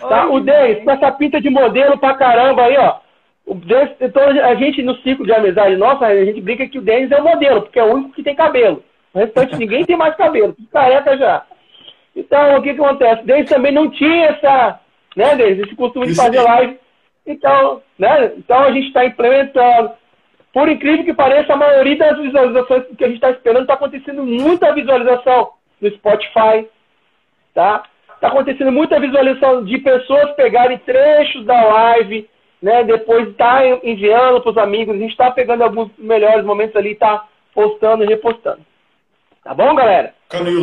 Tá? o Denis, com essa pinta de modelo pra caramba aí, ó. O Denis, então a gente no ciclo de amizade nossa, a gente brinca que o Denis é o modelo, porque é o único que tem cabelo. O restante ninguém tem mais cabelo, tudo careca já. Então, o que, que acontece? O Denis também não tinha essa, né, Denis, esse costume de fazer live. Então, né, então a gente está implementando. Por incrível que pareça, a maioria das visualizações que a gente está esperando está acontecendo muita visualização no Spotify, tá? Está acontecendo muita visualização de pessoas pegarem trechos da live, né? Depois tá enviando para os amigos. A gente está pegando alguns melhores momentos ali, está postando e repostando. Tá bom, galera?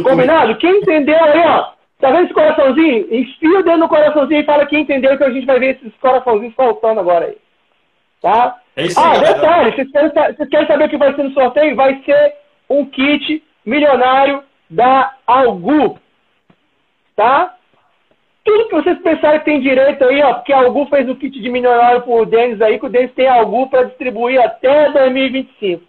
Combinado? Quem entendeu aí, ó? Tá vendo esse coraçãozinho? Enfia o dedo no coraçãozinho e fala quem entendeu que a gente vai ver esses coraçãozinhos faltando agora aí. Tá?
É isso
ah, detalhe, vocês querem, vocês querem saber o que vai ser no sorteio? Vai ser um kit milionário da Algu tá? Tudo que vocês pensarem que tem direito aí, ó, porque a Algu fez o kit de milionário pro Denis aí, que o Denis tem Algu para distribuir até 2025.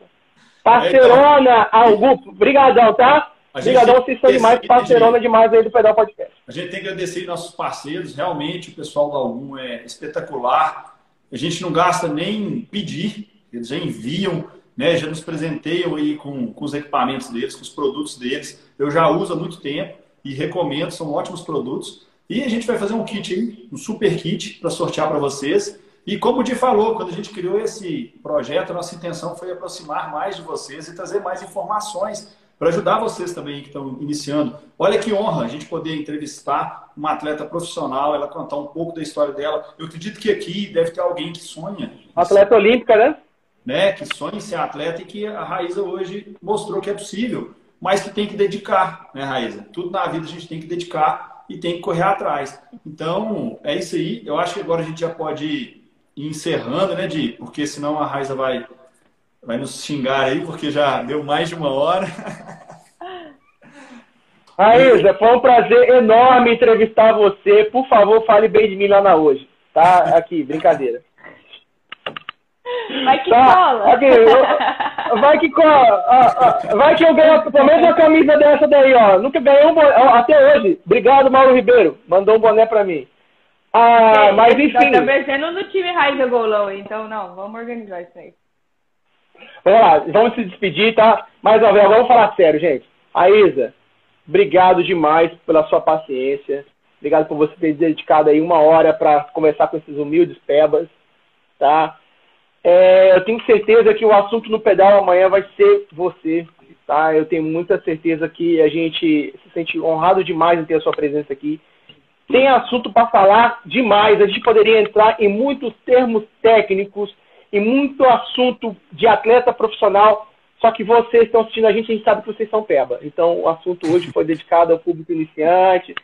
Parcerona, Algu, brigadão, tá? Obrigadão, vocês são demais, parcerona demais aí do Pedal Podcast.
A gente tem que agradecer nossos parceiros, realmente o pessoal da Algu é espetacular. A gente não gasta nem pedir, eles já enviam, né, já nos presenteiam aí com, com os equipamentos deles, com os produtos deles. Eu já uso há muito tempo e recomendo, são ótimos produtos. E a gente vai fazer um kit aí, um super kit para sortear para vocês. E como o Di falou, quando a gente criou esse projeto, nossa intenção foi aproximar mais de vocês e trazer mais informações para ajudar vocês também que estão iniciando. Olha que honra a gente poder entrevistar uma atleta profissional, ela contar um pouco da história dela. Eu acredito que aqui deve ter alguém que sonha.
Atleta olímpica, né?
né? Que sonha em ser atleta e que a Raíza hoje mostrou que é possível mas que tem que dedicar, né, Raíza? Tudo na vida a gente tem que dedicar e tem que correr atrás. Então, é isso aí. Eu acho que agora a gente já pode ir encerrando, né, Di? Porque senão a Raíza vai, vai nos xingar aí, porque já deu mais de uma hora.
Raíza, foi um prazer enorme entrevistar você. Por favor, fale bem de mim lá na hoje. Tá? Aqui, brincadeira.
Vai que tá, cola.
Aqui, eu, vai que cola. Ah, ah, vai que eu ganho pelo menos uma camisa dessa daí, ó. Nunca ganhei um boné. Até hoje. Obrigado, Mauro Ribeiro. Mandou um boné pra mim. Ah, Sim, mas enfim.
Tá no time Raiza Golão, então não, vamos organizar isso aí.
Vamos lá, vamos se despedir, tá? Mais uma vez, vamos falar sério, gente. A Isa, obrigado demais pela sua paciência. Obrigado por você ter dedicado aí uma hora para conversar com esses humildes pebas, tá? É, eu tenho certeza que o assunto no pedal amanhã vai ser você, tá? Eu tenho muita certeza que a gente se sente honrado demais em ter a sua presença aqui. Tem assunto para falar demais. A gente poderia entrar em muitos termos técnicos, e muito assunto de atleta profissional. Só que vocês estão assistindo a gente, a gente sabe que vocês são peba. Então, o assunto hoje foi dedicado ao público iniciante,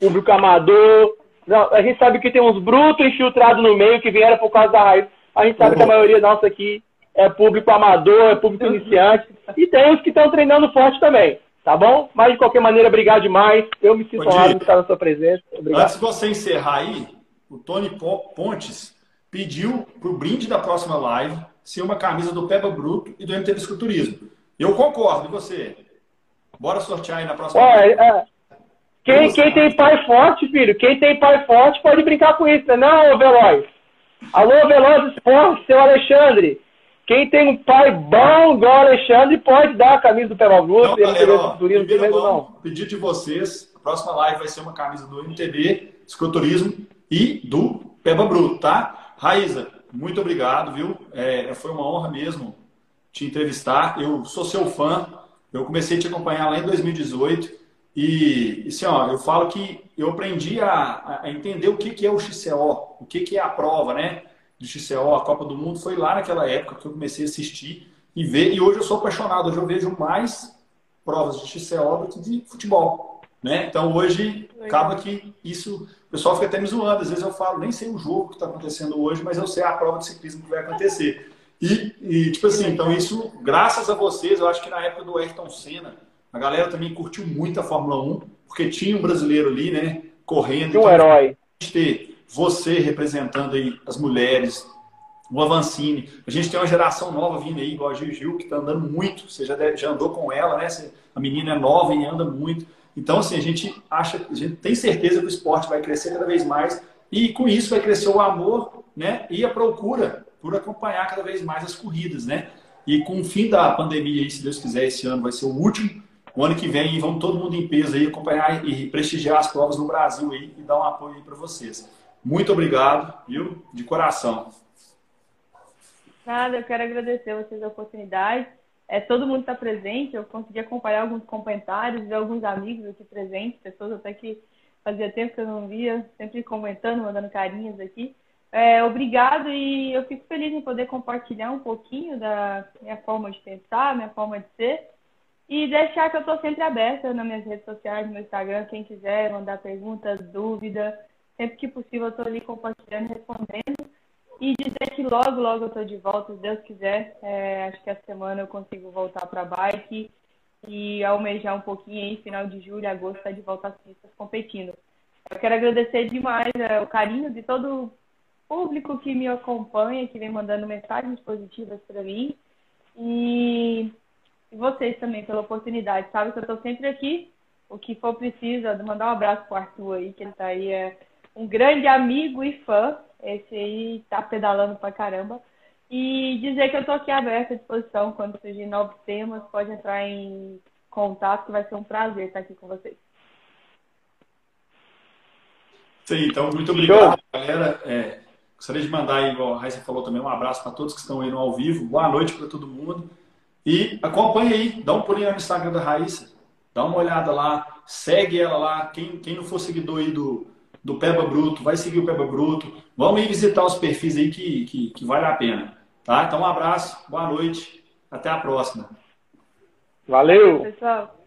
público amador. Não, a gente sabe que tem uns brutos infiltrados no meio que vieram por causa da raiz a gente sabe que a maioria nossa aqui é público amador, é público iniciante. E tem os que estão treinando forte também. Tá bom? Mas de qualquer maneira, obrigado demais. Eu me sinto honrado de estar na sua presença. Obrigado.
Antes de você encerrar aí, o Tony Pontes pediu para o brinde da próxima live ser uma camisa do Peba Bruto e do MT Esculturismo. Eu concordo, e você? Bora sortear aí na próxima
live. É, Quem, quem tem pai forte, filho, quem tem pai forte pode brincar com isso, né? Não, Veloz. Alô, Veloz Esporte, seu Alexandre. Quem tem um pai bom igual Alexandre pode dar a camisa do Pebal Bruto.
Então, galera, ó, primeiro não. Pedir de vocês, a próxima live vai ser uma camisa do MTB, Escroturismo e do Peba Bruto, tá? Raíza, muito obrigado, viu? É, foi uma honra mesmo te entrevistar. Eu sou seu fã. Eu comecei a te acompanhar lá em 2018. E, assim, ó, eu falo que eu aprendi a, a entender o que, que é o XCO, o que, que é a prova, né? Do XCO, a Copa do Mundo, foi lá naquela época que eu comecei a assistir e ver. E hoje eu sou apaixonado, hoje eu vejo mais provas de XCO do que de futebol. Né? Então hoje acaba que isso. O pessoal fica até me zoando. Às vezes eu falo, nem sei o jogo que está acontecendo hoje, mas eu sei a prova de ciclismo que vai acontecer. E, e, tipo assim, então isso, graças a vocês, eu acho que na época do Ayrton Senna, a galera também curtiu muito a Fórmula 1, porque tinha um brasileiro ali, né, correndo.
Tinha um então, herói.
ter você representando aí as mulheres, o Avancini. A gente tem uma geração nova vindo aí, igual a Gil Gil, que está andando muito. Você já, já andou com ela, né? A menina é nova e anda muito. Então, assim, a gente acha, a gente tem certeza que o esporte vai crescer cada vez mais e com isso vai crescer o amor, né? E a procura por acompanhar cada vez mais as corridas, né? E com o fim da pandemia, aí, se Deus quiser, esse ano vai ser o último. O ano que vem vamos todo mundo em peso aí acompanhar e prestigiar as provas no Brasil aí e dar um apoio aí para vocês. Muito obrigado, viu? De coração.
Nada, eu quero agradecer a vocês a oportunidade. É, todo mundo está presente, eu consegui acompanhar alguns comentários, ver alguns amigos aqui presentes, pessoas até que fazia tempo que eu não via, sempre comentando, mandando carinhas aqui. É, obrigado e eu fico feliz em poder compartilhar um pouquinho da minha forma de pensar, minha forma de ser e deixar que eu estou sempre aberta nas minhas redes sociais, no meu Instagram, quem quiser mandar perguntas, dúvidas, sempre que possível eu estou ali compartilhando, respondendo e dizer que logo, logo eu estou de volta, se Deus quiser. É, acho que essa semana eu consigo voltar para bike e almejar um pouquinho aí, final de julho, agosto, tá de volta às pistas competindo. Eu quero agradecer demais é, o carinho de todo público que me acompanha, que vem mandando mensagens positivas para mim. E, e vocês também pela oportunidade. Sabe que eu estou sempre aqui. O que for preciso, mandar um abraço pro Arthur aí, que ele está aí, é um grande amigo e fã. Esse aí tá pedalando pra caramba. E dizer que eu estou aqui aberta à disposição quando surgir novos temas, pode entrar em contato, que vai ser um prazer estar aqui com vocês.
Sim, então muito obrigado, Show. galera. É, Gostaria de mandar aí, igual a Raíssa falou também, um abraço para todos que estão aí no ao vivo. Boa noite para todo mundo. E acompanhe aí, dá um pulinho no Instagram da Raíssa. Dá uma olhada lá, segue ela lá. Quem, quem não for seguidor aí do, do Peba Bruto, vai seguir o Peba Bruto. Vamos ir visitar os perfis aí que, que, que vale a pena. Tá? Então um abraço, boa noite, até a próxima.
Valeu!
Pessoal.